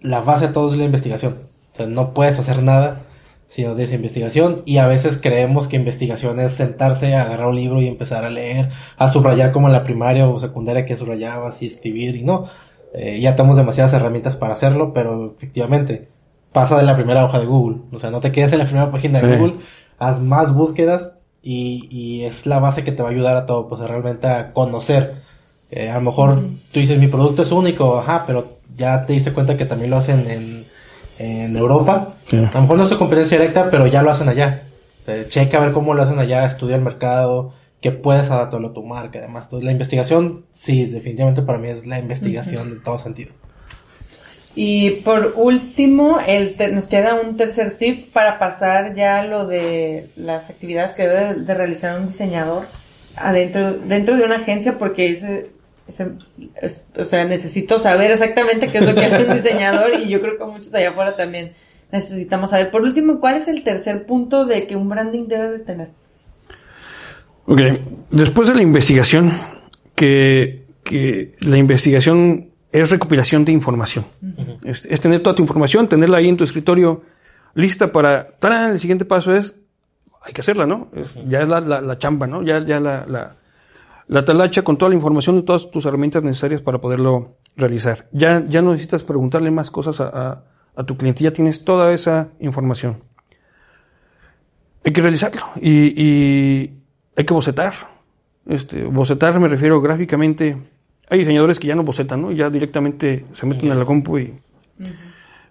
la base de todo es la investigación. O sea, no puedes hacer nada si no tienes investigación y a veces creemos que investigación es sentarse, agarrar un libro y empezar a leer, a subrayar como en la primaria o secundaria que subrayabas y escribir y no. Eh, ya tenemos demasiadas herramientas para hacerlo, pero efectivamente pasa de la primera hoja de Google. O sea, no te quedes en la primera página de Sí. Google, haz más búsquedas y, y es la base que te va a ayudar a todo, pues a realmente a conocer. Eh, a lo mejor tú dices, mi producto es único, ajá, pero ya te diste cuenta que también lo hacen en, en Europa. Sí. A lo mejor no es tu competencia directa, pero ya lo hacen allá. Eh, checa a ver cómo lo hacen allá, estudia el mercado, qué puedes adaptarlo a tu marca, además. La investigación, sí, definitivamente para mí es la investigación en todo sentido. Y por último, el nos queda un tercer tip para pasar ya a lo de las actividades que debe de realizar un diseñador adentro dentro de una agencia porque ese, ese- es- o sea, necesito saber exactamente qué es lo que hace un [laughs] diseñador y yo creo que muchos allá afuera también necesitamos saber. Por último, ¿cuál es el tercer punto de que un branding debe de tener? Ok, después de la investigación, que, que la investigación es recopilación de información. es, es tener toda tu información, tenerla ahí en tu escritorio lista para... ¡tarán! El siguiente paso es, hay que hacerla, ¿no? Es- ya es la, la- la chamba, ¿no? Ya, ya la, la, la talacha con toda la información y todas tus herramientas necesarias para poderlo realizar. Ya, ya no necesitas preguntarle más cosas a, a- a tu cliente, ya tienes toda esa información. Hay que realizarlo y, y hay que bocetar. Este, bocetar me refiero gráficamente. Hay diseñadores que ya no bocetan, ¿no? Ya directamente se meten a la compu y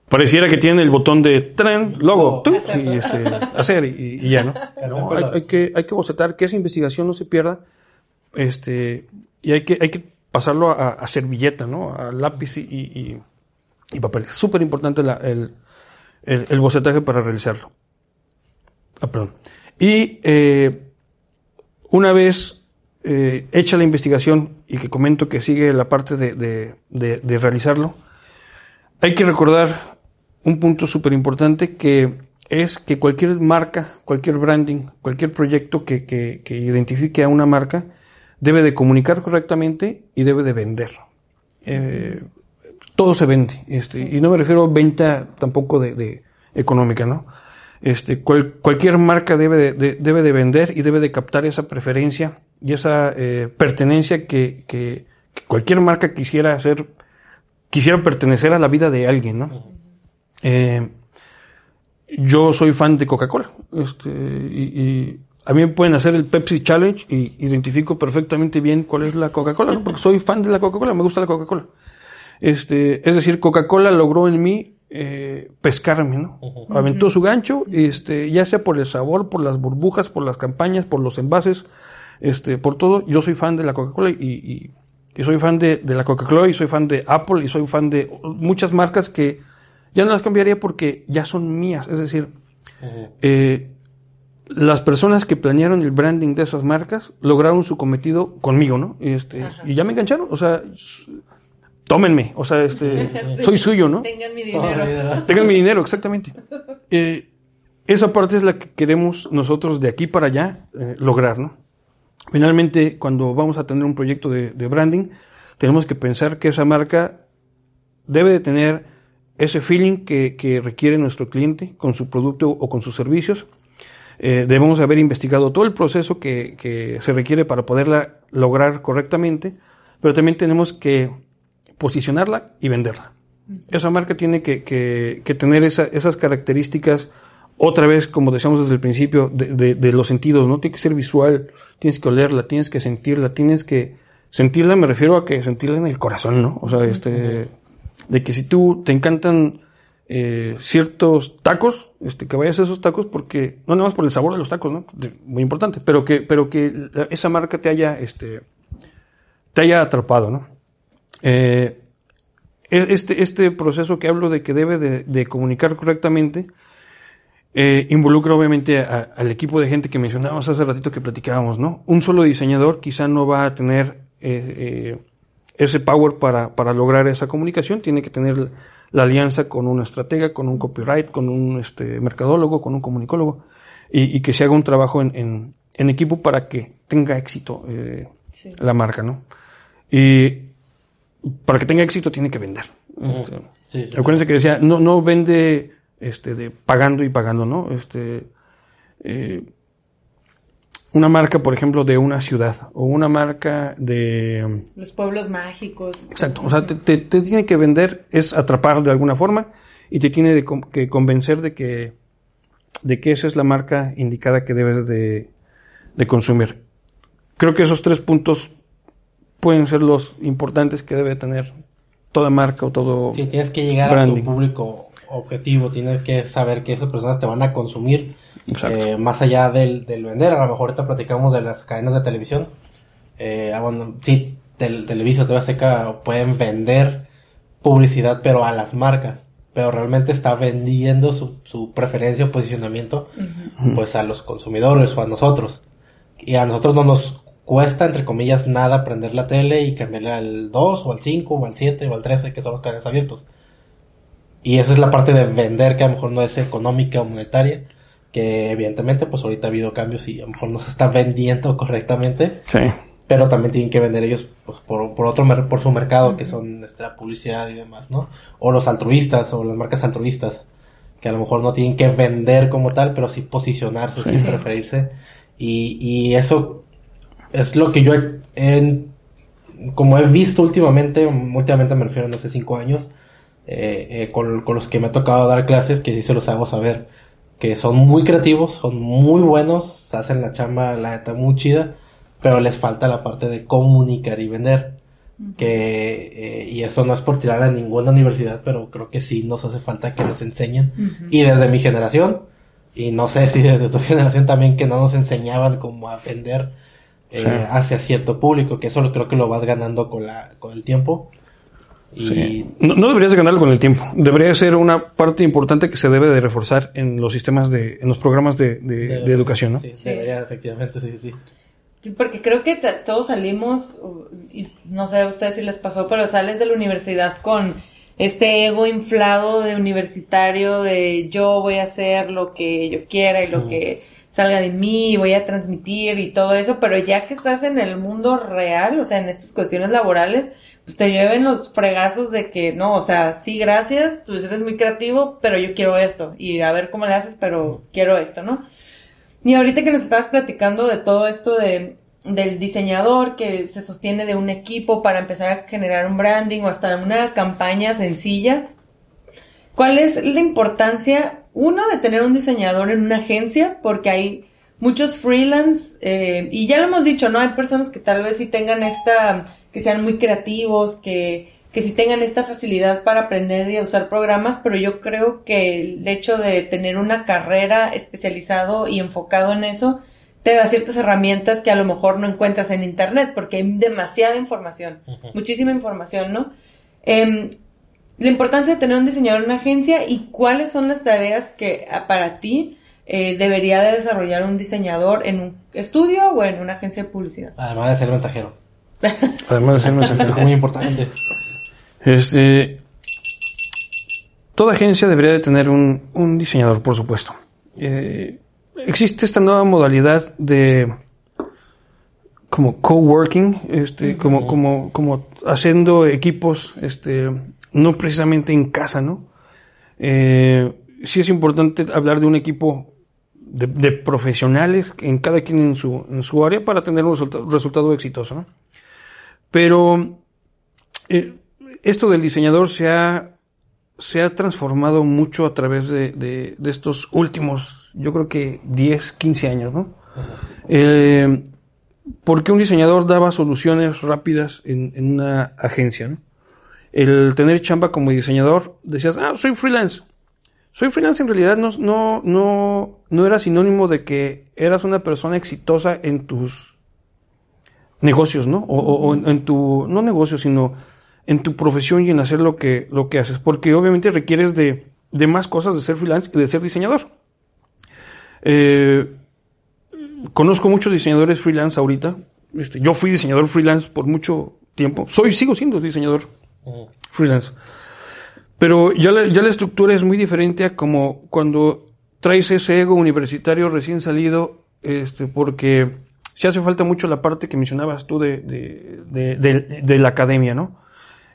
pareciera que tienen el botón de tren, logo, tú, y este, hacer y, y ya, ¿no? [laughs] No, hay, hay que, hay que bocetar que esa investigación no se pierda, este, y hay que, hay que pasarlo a, a servilleta, ¿no? A lápiz y, y, y papel. Es súper importante el, el, el bocetaje para realizarlo. Ah, perdón. Y eh, una vez eh, hecha la investigación y que comento que sigue la parte de, de- de- realizarlo, hay que recordar un punto súper importante que es que cualquier marca, cualquier branding, cualquier proyecto que, que- que identifique a una marca debe de comunicar correctamente y debe de vender. Eh, todo se vende, este, y no me refiero a venta tampoco de económica, ¿no? Este, cual- cualquier marca debe de, de- debe de vender y debe de captar esa preferencia y esa eh, pertenencia que, que- que cualquier marca quisiera hacer, quisiera pertenecer a la vida de alguien, ¿no? Eh, yo soy fan de Coca-Cola, este, y, y a mí me pueden hacer el Pepsi Challenge y identifico perfectamente bien cuál es la Coca-Cola, ¿no? Porque soy fan de la Coca-Cola, me gusta la Coca-Cola. Este, es decir, Coca-Cola logró en mí eh, pescarme, ¿no? Aventó su gancho, este, ya sea por el sabor, por las burbujas, por las campañas, por los envases, este, por todo. Yo soy fan de la Coca-Cola y, y- y soy fan de, de la Coca-Cola y soy fan de Apple y soy fan de muchas marcas que ya no las cambiaría porque ya son mías. Es decir, eh, las personas que planearon el branding de esas marcas lograron su cometido conmigo, ¿no? Este, y ya me engancharon, o sea, tómenme, o sea, este, [laughs] soy suyo, ¿no? Tengan mi dinero. Tengan mi dinero, exactamente. Eh, esa parte es la que queremos nosotros de aquí para allá eh, lograr, ¿no? Finalmente, cuando vamos a tener un proyecto de, de branding, tenemos que pensar que esa marca debe de tener ese feeling que, que requiere nuestro cliente con su producto o con sus servicios. Eh, debemos haber investigado todo el proceso que, que se requiere para poderla lograr correctamente, pero también tenemos que posicionarla y venderla. Esa marca tiene que, que- que tener esa- esas características, otra vez, como decíamos desde el principio, de, de- de los sentidos, ¿no? Tiene que ser visual, tienes que olerla, tienes que sentirla, tienes que... Sentirla me refiero a que sentirla en el corazón, ¿no? O sea, este... De que si tú te encantan eh, ciertos tacos, este, que vayas a esos tacos porque, no nada más por el sabor de los tacos, ¿no? De- muy importante, pero que, pero que esa marca te haya, este, te haya atrapado, ¿no? Eh, este, este proceso que hablo de que debe de, de comunicar correctamente, eh, involucra obviamente a- al equipo de gente que mencionábamos hace ratito que platicábamos, ¿no? Un solo diseñador quizá no va a tener eh, ese power para, para lograr esa comunicación, tiene que tener la alianza con una estratega, con un copyright, con un este, mercadólogo, con un comunicólogo, y, y que se haga un trabajo en, en- en equipo para que tenga éxito Sí. la marca, ¿no? Y para que tenga éxito tiene que vender. Este, Sí, sí. Acuérdense que decía, no, no vende este, de pagando y pagando, ¿no? Este, eh, una marca, por ejemplo, de una ciudad o una marca de... Los pueblos mágicos. Exacto, o sea, te, te- te tiene que vender, es atrapar de alguna forma y te tiene de que convencer de que, de que esa es la marca indicada que debes de, de consumir. Creo que esos tres puntos pueden ser los importantes que debe tener toda marca o todo... Sí, tienes que llegar Branding. a tu público objetivo, tienes que saber que esas personas te van a consumir eh, más allá del, del vender. A lo mejor ahorita platicamos de las cadenas de televisión. Eh, ah, bueno, sí, tel- Televisa, TV Azteca pueden vender publicidad, pero a las marcas. Pero realmente está vendiendo su, su preferencia o posicionamiento pues a los consumidores o a nosotros. Y a nosotros no nos cuesta, entre comillas, nada prender la tele y cambiarle al 2 o al 5 o al 7 o al 13, que son los canales abiertos. Y esa es la parte de vender que a lo mejor no es económica o monetaria, que evidentemente pues ahorita ha habido cambios y a lo mejor no se está vendiendo correctamente, Sí. pero también tienen que vender ellos pues, por, por otro por su mercado, que son este, la publicidad y demás, ¿no? O los altruistas o las marcas altruistas, que a lo mejor no tienen que vender como tal, pero sí posicionarse, sí, Sí. preferirse. Y, y eso es lo que yo he, he- como he visto últimamente, últimamente me refiero a no sé cinco años, eh, eh, con, con los que me ha tocado dar clases, que sí se los hago saber, que son muy creativos, son muy buenos, hacen la chamba, la neta, muy chida, pero les falta la parte de comunicar y vender. Que, eh, y eso no es por tirar a ninguna universidad, pero creo que sí nos hace falta que nos enseñen. Y desde mi generación, y no sé si desde tu [laughs] generación también, que no nos enseñaban como a vender eh, Sí. hacia cierto público, que eso lo creo que lo vas ganando con, la, con el tiempo. Y Sí. No, no deberías de ganarlo con el tiempo. Debería ser una parte importante que se debe de reforzar en los sistemas de, en los programas de, de- de educación, ¿no? Sí, Sí. debería, efectivamente, sí, sí. Sí, porque creo que todos salimos, y no sé a ustedes si les pasó, pero sales de la universidad con este ego inflado de universitario, de yo voy a hacer lo que yo quiera y lo Mm. que salga de mí, y voy a transmitir y todo eso, pero ya que estás en el mundo real, o sea, en estas cuestiones laborales, pues te lleven los fregazos de que no, o sea, sí, gracias, tú eres muy creativo, pero yo quiero esto, y a ver cómo le haces, pero quiero esto, ¿no? Y ahorita que nos estabas platicando de todo esto de, del diseñador que se sostiene de un equipo para empezar a generar un branding o hasta una campaña sencilla, ¿cuál es la importancia, uno, de tener un diseñador en una agencia? Porque hay muchos freelance, eh, y ya lo hemos dicho, ¿no? Hay personas que tal vez sí tengan esta, que sean muy creativos, que, que sí tengan esta facilidad para aprender y usar programas, pero yo creo que el hecho de tener una carrera especializado y enfocado en eso, te da ciertas herramientas que a lo mejor no encuentras en internet, porque hay demasiada información, muchísima información, ¿no? Em, la importancia de tener un diseñador en una agencia y cuáles son las tareas que ah, para ti eh, debería de desarrollar un diseñador en un estudio o en una agencia de publicidad. Además de ser mensajero. [laughs] Además de ser Es mensajero. muy importante. Este, toda agencia debería de tener un, un diseñador, por supuesto. Eh, existe esta nueva modalidad de como coworking, este, como, como, como haciendo equipos, este, no precisamente en casa, ¿no? Eh, sí es importante hablar de un equipo de, de profesionales en cada quien en su, en su área para tener un resulta- resultado exitoso, ¿no? Pero eh, esto del diseñador se ha, se ha transformado mucho a través de, de- de estos últimos, yo creo que 10, 15 años, ¿no? Eh, porque un diseñador daba soluciones rápidas en, en una agencia, ¿no? El tener chamba como diseñador, decías, ah, soy freelance. Soy freelance en realidad no, no, no, no era sinónimo de que eras una persona exitosa en tus negocios, ¿no? O, o- en, tu, no negocios, sino en tu profesión y en hacer lo que, lo que haces. Porque obviamente requieres de, de más cosas de ser freelance que de ser diseñador. Eh, conozco muchos diseñadores freelance ahorita. Este, yo fui diseñador freelance por mucho tiempo. Soy, sigo siendo diseñador Freelance. Pero ya la, estructura es muy diferente a como cuando traes ese ego universitario recién salido, este, porque se hace falta mucho la parte que mencionabas tú de, de, de, de- de la academia, ¿no?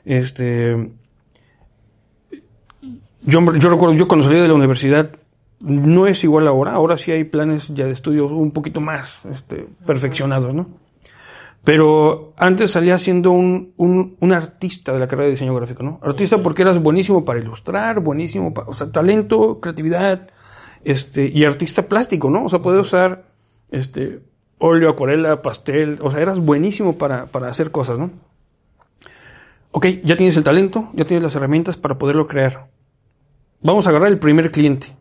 Este, yo, yo recuerdo, yo cuando salí de la universidad, no es igual ahora, ahora sí hay planes ya de estudio un poquito más este, perfeccionados, ¿no? Pero antes salía siendo un, un, un artista de la carrera de diseño gráfico, ¿no? Artista porque eras buenísimo para ilustrar, buenísimo para, o sea, talento, creatividad, este, y artista plástico, ¿no? O sea, puedes usar, este, óleo, acuarela, pastel, o sea, eras buenísimo para, para hacer cosas, ¿no? Ok, ya tienes el talento, ya tienes las herramientas para poderlo crear. Vamos a agarrar el primer cliente.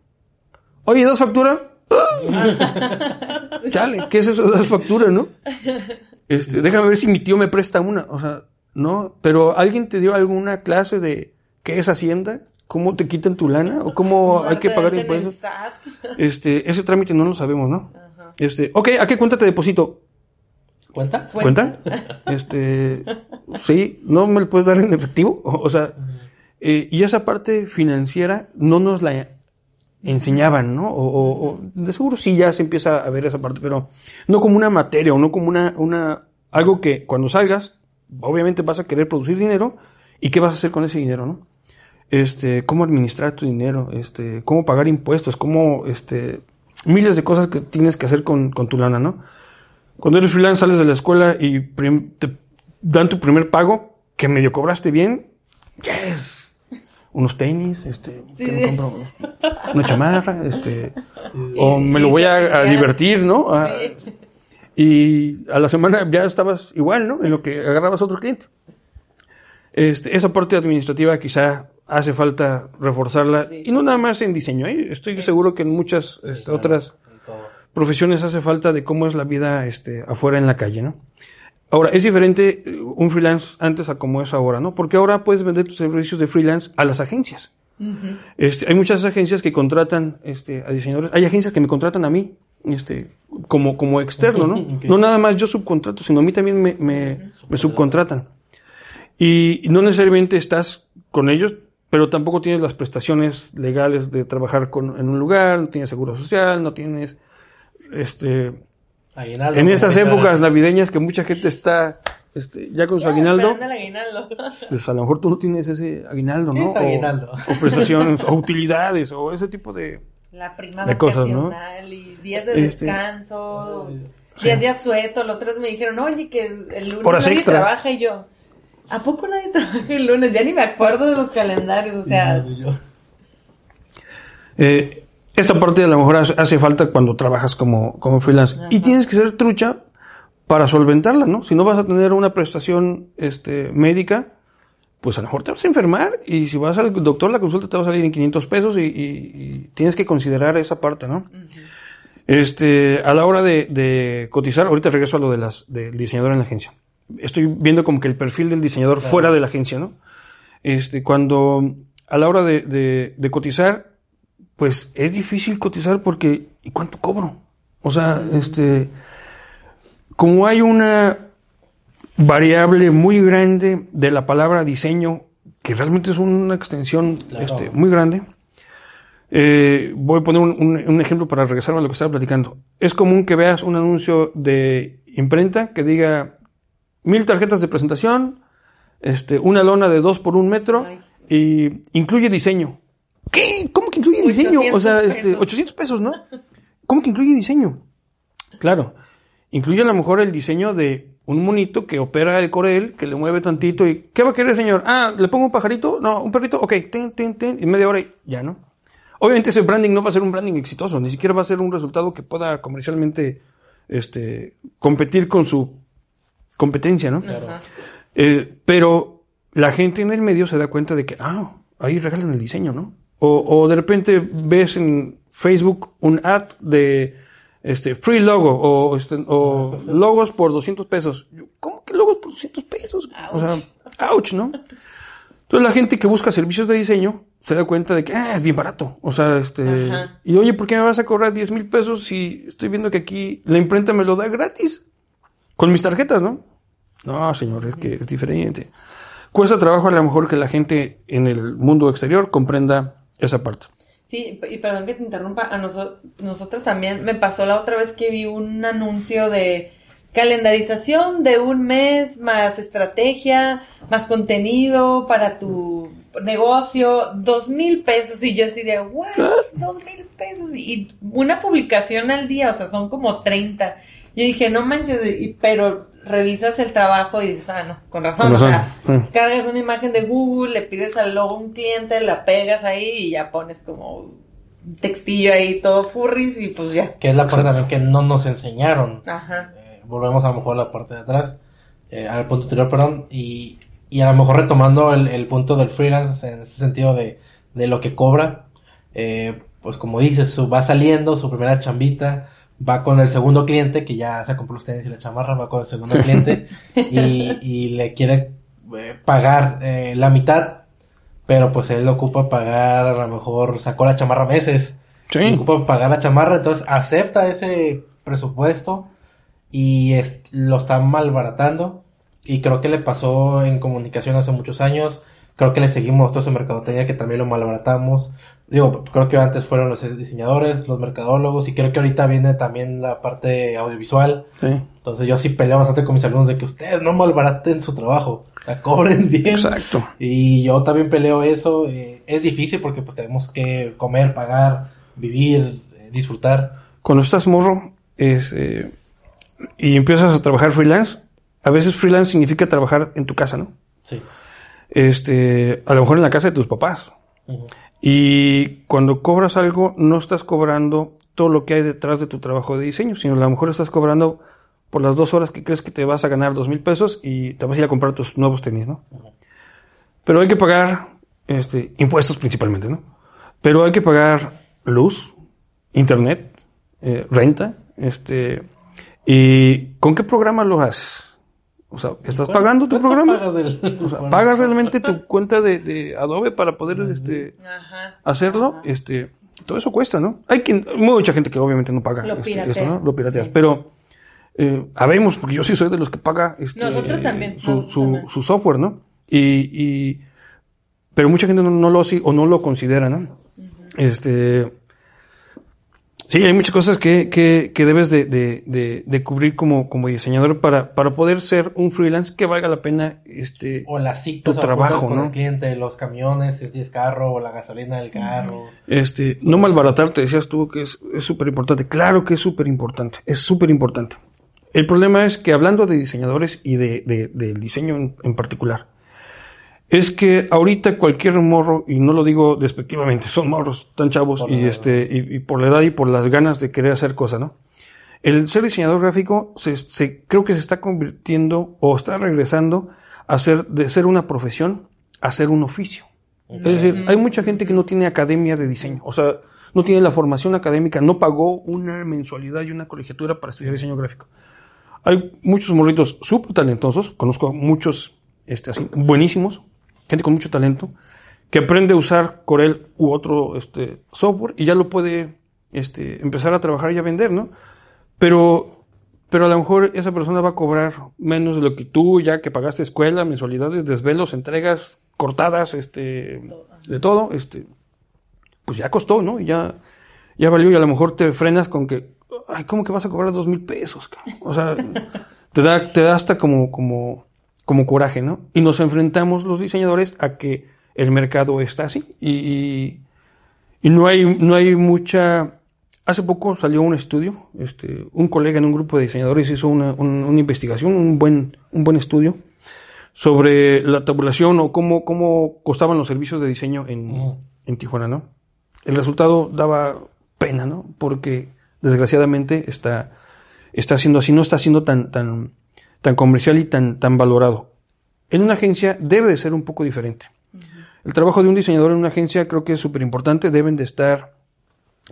Oye, ¿das factura? [laughs] Chale, ¿qué es eso de das factura, no? [laughs] Este, déjame ver si mi tío me presta una. O sea, no, pero ¿alguien te dio alguna clase de qué es Hacienda? ¿Cómo te quitan tu lana? ¿O cómo hay que pagar impuestos? Este, ese trámite no lo sabemos, ¿no? Ajá. Este, ok, ¿a qué cuenta te deposito? ¿Cuenta? ¿Cuenta? Este, sí, ¿no me lo puedes dar en efectivo? O, o sea, eh, y esa parte financiera no nos la enseñaban, ¿no? O, o- o de seguro sí ya se empieza a ver esa parte, pero no como una materia o no como una, una, algo que cuando salgas, obviamente vas a querer producir dinero y qué vas a hacer con ese dinero, ¿no? Este, cómo administrar tu dinero, este, cómo pagar impuestos, cómo, este, miles de cosas que tienes que hacer con, con tu lana, ¿no? Cuando eres freelance sales de la escuela y te dan tu primer pago, que medio cobraste bien, yes. Unos tenis, este, que me compro una chamarra, este, o me lo voy a, a divertir, ¿no? A- Sí. y a la semana ya estabas igual, ¿no? En lo que agarrabas otro cliente. Este, esa parte administrativa quizá hace falta reforzarla, y no nada más en diseño, ¿eh? estoy seguro que en muchas este, claro, otras profesiones hace falta de cómo es la vida este, afuera en la calle, ¿no? Ahora, es diferente eh, un freelance antes a como es ahora, ¿no? Porque ahora puedes vender tus servicios de freelance a las agencias. Este, hay muchas agencias que contratan este, a diseñadores. Hay agencias que me contratan a mí este, como, como externo, ¿no? No nada más yo subcontrato, sino a mí también me, me, me subcontratan. Y no necesariamente estás con ellos, pero tampoco tienes las prestaciones legales de trabajar con, en un lugar, no tienes seguro social, no tienes... Este, Aguinaldo, en estas épocas navideñas que mucha gente está este, ya con su Ya, aguinaldo, aguinaldo. pues a lo mejor tú no tienes ese aguinaldo, ¿Qué ¿no? es O- aguinaldo? O, prestaciones, o utilidades, o ese tipo de... La prima De cosas, ¿no? vacacional y días de Este, descanso, días de asueto. Los otros me dijeron, oye, que el lunes Horas nadie extras. trabaja y yo. ¿A poco nadie [laughs] trabaja el lunes? Ya ni me acuerdo de los calendarios, o sea, Eh, esta parte a lo mejor hace, falta cuando trabajas como, como freelance. Ajá. Y tienes que ser trucha para solventarla, ¿no? Si no vas a tener una prestación este, médica, pues a lo mejor te vas a enfermar y si vas al doctor la consulta te va a salir en 500 pesos y, y- y tienes que considerar esa parte, ¿no? Este, a la hora de, de cotizar, ahorita regreso a lo de las, del diseñador en la agencia. Estoy viendo como que el perfil del diseñador Claro. fuera de la agencia, ¿no? Este, cuando, a la hora de, de, de cotizar, pues es difícil cotizar porque, ¿y cuánto cobro? O sea, este, como hay una variable muy grande de la palabra diseño, que realmente es una extensión Claro. este, muy grande, eh, voy a poner un, un- un ejemplo para regresarme a lo que estaba platicando. Es común que veas un anuncio de imprenta que diga mil tarjetas de presentación, este, una lona de dos por un metro y incluye diseño. ¿Qué? ¿Cómo que incluye diseño? O sea, 800 este, pesos. 800 pesos, ¿no? ¿Cómo que incluye diseño? Claro, incluye a lo mejor el diseño de un monito que opera el Corel, que le mueve tantito y ¿qué va a querer, señor? Ah, ¿le pongo un pajarito? No, un perrito, ok, ten, ten, ten, y media hora y ya, ¿no? Obviamente ese branding no va a ser un branding exitoso, ni siquiera va a ser un resultado que pueda comercialmente este, competir con su competencia, ¿no? Claro. Eh, pero la gente en el medio se da cuenta de que, ah, ahí regalan el diseño, ¿no? O, o de repente ves en Facebook un ad de este free logo o, este, o logos por 200 pesos. Yo, ¿Cómo que logos por 200 pesos? O sea, ouch, ¿no? Entonces la gente que busca servicios de diseño se da cuenta de que ah, es bien barato. O sea, este... Ajá. Y oye, ¿por qué me vas a cobrar 10 mil pesos si estoy viendo que aquí la imprenta me lo da gratis? Con mis tarjetas, ¿no? No, señor, es que es diferente. Cuesta trabajo a lo mejor que la gente en el mundo exterior comprenda esa parte. Sí, y perdón que te interrumpa, a noso- nosotros también me pasó la otra vez que vi un anuncio de calendarización de un mes más estrategia, más contenido para tu negocio, dos mil pesos y yo así de, what, dos mil pesos y una publicación al día, o sea, son como 30. Yo dije, no manches, y- pero revisas el trabajo y dices, ah, no, con razón, Con o sea, sí. descargas una imagen de Google, le pides al logo a un cliente, la pegas ahí y ya pones como un textillo ahí todo furries y pues ya. Que es la parte también que no nos enseñaron. Ajá. Eh, volvemos a lo mejor a la parte de atrás, eh, al punto anterior, perdón, y, y a lo mejor retomando el, el punto del freelance en ese sentido de, de lo que cobra, eh, pues como dices, su, va saliendo su primera chambita, va con el segundo cliente que ya se compró los tenis y la chamarra, va con el segundo cliente [laughs] y, y le quiere eh, pagar eh, la mitad, pero pues él ocupa pagar, a lo mejor sacó la chamarra meses, Sí. y ocupa pagar la chamarra, entonces acepta ese presupuesto y es- lo está malbaratando. Y creo que le pasó en comunicación hace muchos años. Creo que le seguimos todos en mercadotecnia que también lo malbaratamos. Digo, creo que antes fueron los diseñadores, los mercadólogos y creo que ahorita viene también la parte audiovisual. Sí. Entonces yo sí peleo bastante con mis alumnos de que ustedes no malbaraten su trabajo, la cobren bien. Exacto. Y yo también peleo eso. eh, es difícil porque pues tenemos que comer, pagar, vivir, eh, disfrutar. Cuando estás morro es, eh, y empiezas a trabajar freelance, a veces freelance significa trabajar en tu casa, ¿no? Sí. Este, a lo mejor en la casa de tus papás. Y cuando cobras algo, no estás cobrando todo lo que hay detrás de tu trabajo de diseño, sino a lo mejor estás cobrando por las dos horas que crees que te vas a ganar dos mil pesos y te vas a ir a comprar tus nuevos tenis, ¿no? Pero hay que pagar este, impuestos principalmente, ¿no? Pero hay que pagar luz, internet, eh, renta, este, y ¿con qué programa lo haces? O sea, ¿estás pagando tu programa? o sea, [laughs] ¿pagas realmente tu cuenta de, de Adobe para poder este, hacerlo? Este, todo eso cuesta, ¿no? Hay quien, mucha gente que obviamente no paga Lo este, esto, ¿no? piratea. Lo pirateas. Sí. Pero, eh, habemos, porque yo sí soy de los que paga este, Nosotros también, su, nosotros su, también. su software, ¿no? Y, y, pero mucha gente no, no lo hace o no lo considera, ¿no? Este, sí, hay muchas cosas que, que, que debes de, de, de, de cubrir como, como diseñador para, para poder ser un freelance que valga la pena, este, O las citas Tu trabajo, con ¿no? el cliente, los camiones, si tienes carro, o la gasolina del carro. Este, no malbaratar, te decías tú que es es súper importante. Claro que es súper importante, es súper importante. El problema es que hablando de diseñadores y de, de- del diseño en, en particular, es que ahorita cualquier morro, y no lo digo despectivamente, son morros tan chavos y este, y, y por la edad y por las ganas de querer hacer cosas, ¿no? El ser diseñador gráfico se, se- creo que se está convirtiendo o está regresando a ser, de ser una profesión a ser un oficio. Es decir, hay mucha gente que no tiene academia de diseño, o sea, no tiene la formación académica, no pagó una mensualidad y una colegiatura para estudiar diseño gráfico. Hay muchos morritos súper talentosos, conozco a muchos este, así, buenísimos, gente con mucho talento, que aprende a usar Corel u otro este, software y ya lo puede este, empezar a trabajar y a vender, ¿no? Pero, pero a lo mejor esa persona va a cobrar menos de lo que tú, ya que pagaste escuela, mensualidades, desvelos, entregas, cortadas, este, de todo, este, pues ya costó, ¿no? Y ya, ya valió y a lo mejor te frenas con que, ay, ¿cómo que vas a cobrar dos mil pesos? O sea, [laughs] te da, te da hasta como, como, como coraje, ¿no? Y nos enfrentamos los diseñadores a que el mercado está así y, y, y no hay, no hay mucha, Hace poco salió un estudio, este, un colega en un grupo de diseñadores hizo una, un- una investigación, un buen, un buen estudio sobre la tabulación o cómo, cómo costaban los servicios de diseño en, en Tijuana, ¿no? El resultado daba pena, ¿no? Porque desgraciadamente está, está siendo así, no está siendo tan, tan, tan comercial y tan, tan valorado. En una agencia debe de ser un poco diferente. El trabajo de un diseñador en una agencia creo que es súper importante, deben de estar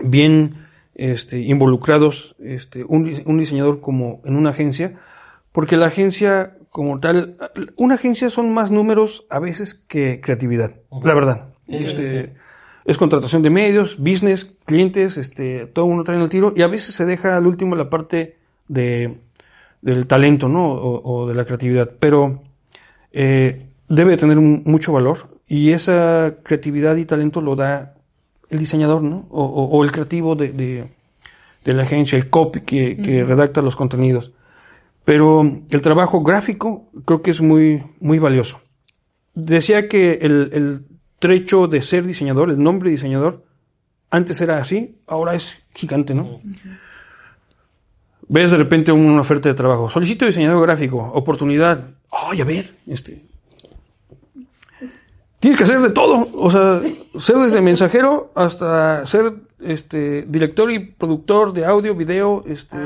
bien este, involucrados este, un, un diseñador como en una agencia, porque la agencia como tal, una agencia son más números a veces que creatividad, la verdad. Sí, sí, Este, Es contratación de medios, business, clientes, este, todo uno trae el tiro y a veces se deja al último la parte de, del talento, ¿no? O, o de la creatividad, pero eh, debe de tener un- mucho valor y esa creatividad y talento lo da el diseñador, ¿no? O, el creativo de, de- de la agencia, el copy que, que redacta los contenidos. Pero el trabajo gráfico creo que es muy, muy valioso. Decía que el, el trecho de ser diseñador, el nombre diseñador, antes era así, ahora es gigante, ¿no? Ves de repente una oferta de trabajo, solicito diseñador gráfico, oportunidad, ay, a ver, este, Tienes que hacer de todo, o sea, ser desde mensajero hasta ser este director y productor de audio, video, este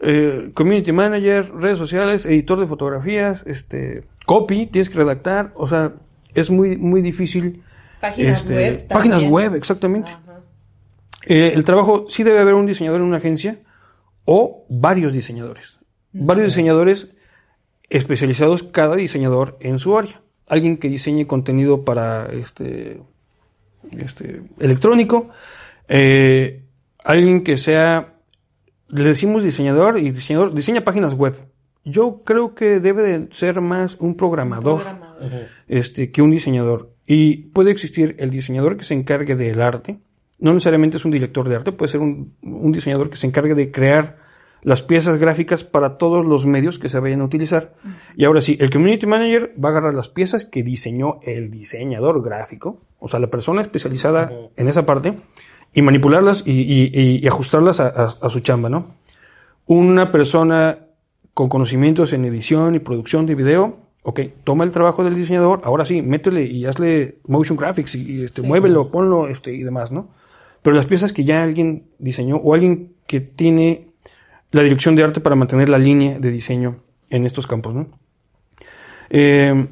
eh, community manager, redes sociales, editor de fotografías, este copy, tienes que redactar, o sea, es muy muy difícil Páginas este, web. páginas también. web, exactamente. Eh, el trabajo sí debe haber un diseñador en una agencia o varios diseñadores. Varios diseñadores especializados, cada diseñador en su área. Alguien que diseñe contenido para este, este electrónico, eh, alguien que sea, le decimos diseñador y diseñador, diseña páginas web. Yo creo que debe de ser más un programador Programador. Este, que un diseñador. Y puede existir el diseñador que se encargue del arte. No necesariamente es un director de arte, puede ser un, un diseñador que se encargue de crear las piezas gráficas para todos los medios que se vayan a utilizar. Y ahora sí, el community manager va a agarrar las piezas que diseñó el diseñador gráfico, o sea, la persona especializada en esa parte, y manipularlas y, y- y- y ajustarlas a, a- a su chamba, ¿no? Una persona con conocimientos en edición y producción de video Ok, toma el trabajo del diseñador, ahora sí, métele y hazle motion graphics y, este, muévelo, ponlo este, y demás, ¿no? Pero las piezas que ya alguien diseñó o alguien que tiene la dirección de arte para mantener la línea de diseño en estos campos, ¿no? Eh,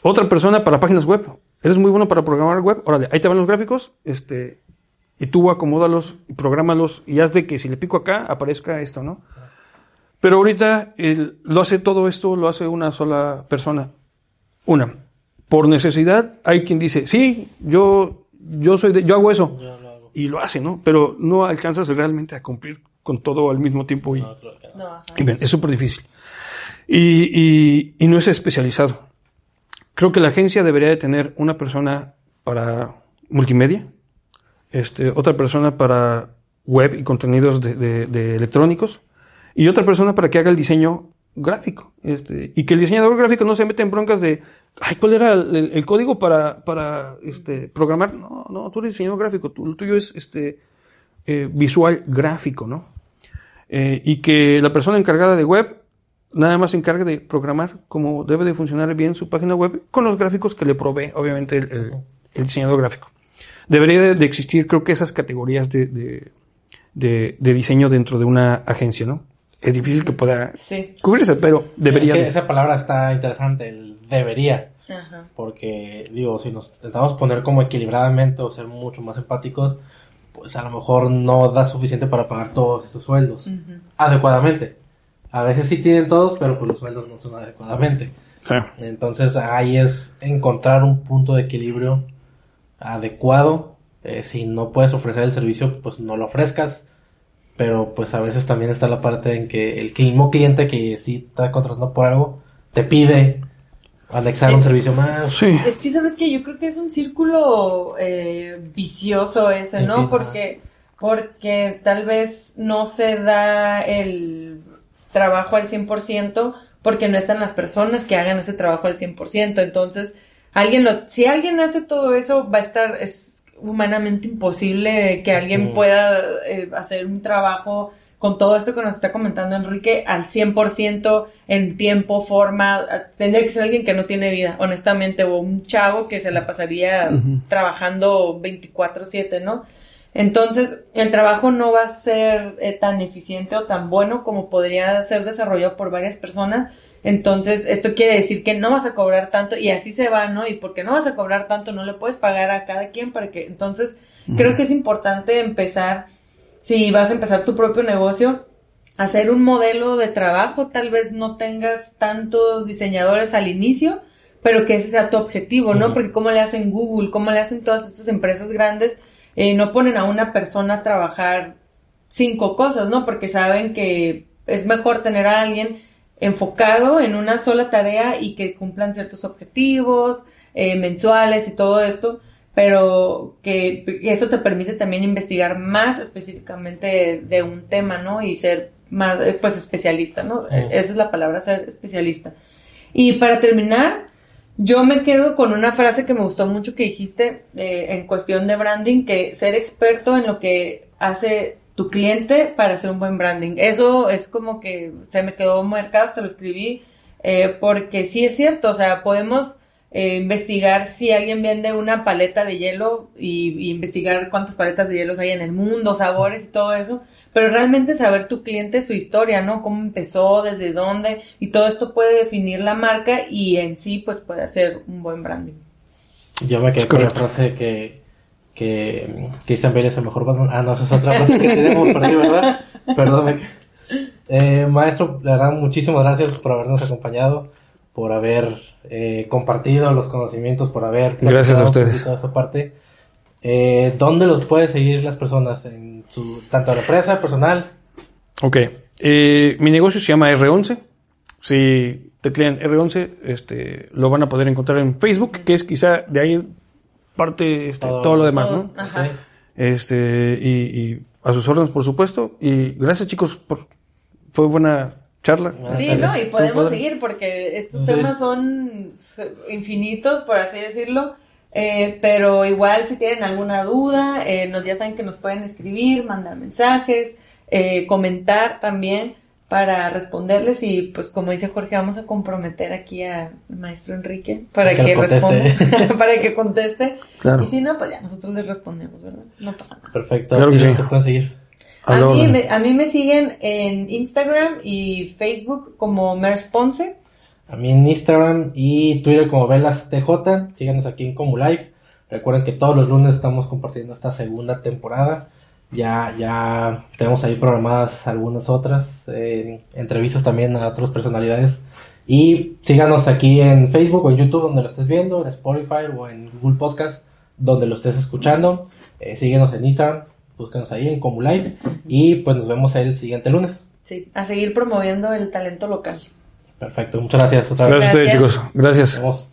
otra persona para páginas web. Eres muy bueno para programar web. Órale, ahí te van los gráficos. Este, y tú acomódalos y programalos y haz de que si le pico acá aparezca esto, ¿no? Pero ahorita lo hace todo esto, lo hace una sola persona. Una. Por necesidad, hay quien dice, sí, yo, yo soy de, yo hago eso. Y lo hace, ¿no? Pero no alcanzas realmente a cumplir con todo al mismo tiempo y, y bien, es súper difícil. Y, y, y no es especializado. Creo que la agencia debería de tener una persona para multimedia, este, otra persona para web y contenidos de, de, electrónicos y otra persona para que haga el diseño gráfico. Este, y que el diseñador gráfico no se mete en broncas de, ay, ¿cuál era el, código para, para este, programar? No, no, tú eres diseñador gráfico, tú, lo tuyo es este, eh, visual gráfico, ¿no? Eh, y que la persona encargada de web nada más se encargue de programar como debe de funcionar bien su página web con los gráficos que le provee, obviamente, el, diseñador gráfico. Debería de, existir, creo que esas categorías de, de, diseño dentro de una agencia, ¿no? Es difícil que pueda cubrirse, pero debería. Esa palabra está interesante, el debería. Porque, digo, si nos intentamos poner como equilibradamente o ser mucho más empáticos, pues a lo mejor no da suficiente para pagar todos esos sueldos adecuadamente. A veces sí tienen todos, pero pues los sueldos no son adecuadamente. Entonces ahí es encontrar un punto de equilibrio adecuado. Eh, si no puedes ofrecer el servicio, pues no lo ofrezcas. Pero pues a veces también está la parte en que el mismo cliente que sí está contratando por algo, te pide anexar un servicio más. Sí. Es que sabes que yo creo que es un círculo eh, vicioso ese, ¿no? Porque, porque tal vez no se da el trabajo al 100% porque no están las personas que hagan ese trabajo al 100%. Entonces, alguien lo, si alguien hace todo eso, va a estar, es humanamente imposible que alguien pueda eh, hacer un trabajo con todo esto que nos está comentando Enrique al 100% en tiempo, forma, tendría que ser alguien que no tiene vida, honestamente, o un chavo que se la pasaría trabajando 24/7, ¿no? Entonces, el trabajo no va a ser eh, tan eficiente o tan bueno como podría ser desarrollado por varias personas. Entonces, esto quiere decir que no vas a cobrar tanto y así se va, ¿no? Y porque no vas a cobrar tanto, no le puedes pagar a cada quien para que, entonces, creo que es importante empezar, si vas a empezar tu propio negocio, hacer un modelo de trabajo, tal vez no tengas tantos diseñadores al inicio, pero que ese sea tu objetivo, ¿no? Porque como le hacen Google, como le hacen todas estas empresas grandes, eh, no ponen a una persona a trabajar cinco cosas, ¿no? Porque saben que es mejor tener a alguien enfocado en una sola tarea y que cumplan ciertos objetivos eh, mensuales y todo esto, pero que, eso te permite también investigar más específicamente de, un tema, ¿no? Y ser más, eh, pues, especialista, ¿no? Esa es la palabra, ser especialista. Y para terminar, yo me quedo con una frase que me gustó mucho que dijiste eh, en cuestión de branding, que ser experto en lo que hace tu cliente para hacer un buen branding. Eso es como que se me quedó marcado, hasta lo escribí, eh, porque sí es cierto, o sea, podemos eh, investigar si alguien vende una paleta de hielo y, y, investigar cuántas paletas de hielo hay en el mundo, sabores y todo eso, pero realmente saber tu cliente su historia, ¿no? Cómo empezó, desde dónde, y todo esto puede definir la marca y en sí, pues puede hacer un buen branding. Yo me quedé con la frase que, que Christian Bale es el mejor Ah, no, esa es otra frase que tenemos por ahí, ¿verdad? Perdóname. Eh, maestro, la verdad, muchísimas gracias por habernos acompañado, por haber eh, compartido los conocimientos, por haber... Gracias a ustedes. Toda esta parte. Eh, ¿Dónde los puede seguir las personas? En su, tanto la empresa, personal. Ok. Eh, mi negocio se llama R11. Si teclean R11, este, lo van a poder encontrar en Facebook, que es quizá de ahí parte este, todo, lo demás, ¿no? Este, y, a sus órdenes, por supuesto. Y gracias, chicos, por, fue buena charla. Sí, ¿no? Y podemos seguir porque estos temas son infinitos, por así decirlo. Eh, pero igual si tienen alguna duda, eh, nos, ya saben que nos pueden escribir, mandar mensajes, eh, comentar también para responderles y pues como dice Jorge, vamos a comprometer aquí al maestro Enrique para Que responda, [laughs] para que conteste. Claro. Y si no, pues ya nosotros les respondemos, ¿verdad? No pasa nada. Perfecto. Claro que ¿Y sí. te pueden seguir? A mí, me, a mí me siguen en Instagram y Facebook como Mersponce. A mí en Instagram y Twitter como VelasTJ. Síganos aquí en Comulive. Recuerden que todos los lunes estamos compartiendo esta segunda temporada. Ya, ya tenemos ahí programadas algunas otras. eh, entrevistas también a otras personalidades. Y síganos aquí en Facebook o en YouTube donde lo estés viendo, en Spotify o en Google Podcast donde lo estés escuchando. Eh, síguenos en Instagram, búscanos ahí en Comulive. Y pues nos vemos el siguiente lunes. Sí, a seguir promoviendo el talento local. Perfecto, muchas gracias otra vez. Gracias a ustedes, chicos. Gracias. Nos vemos.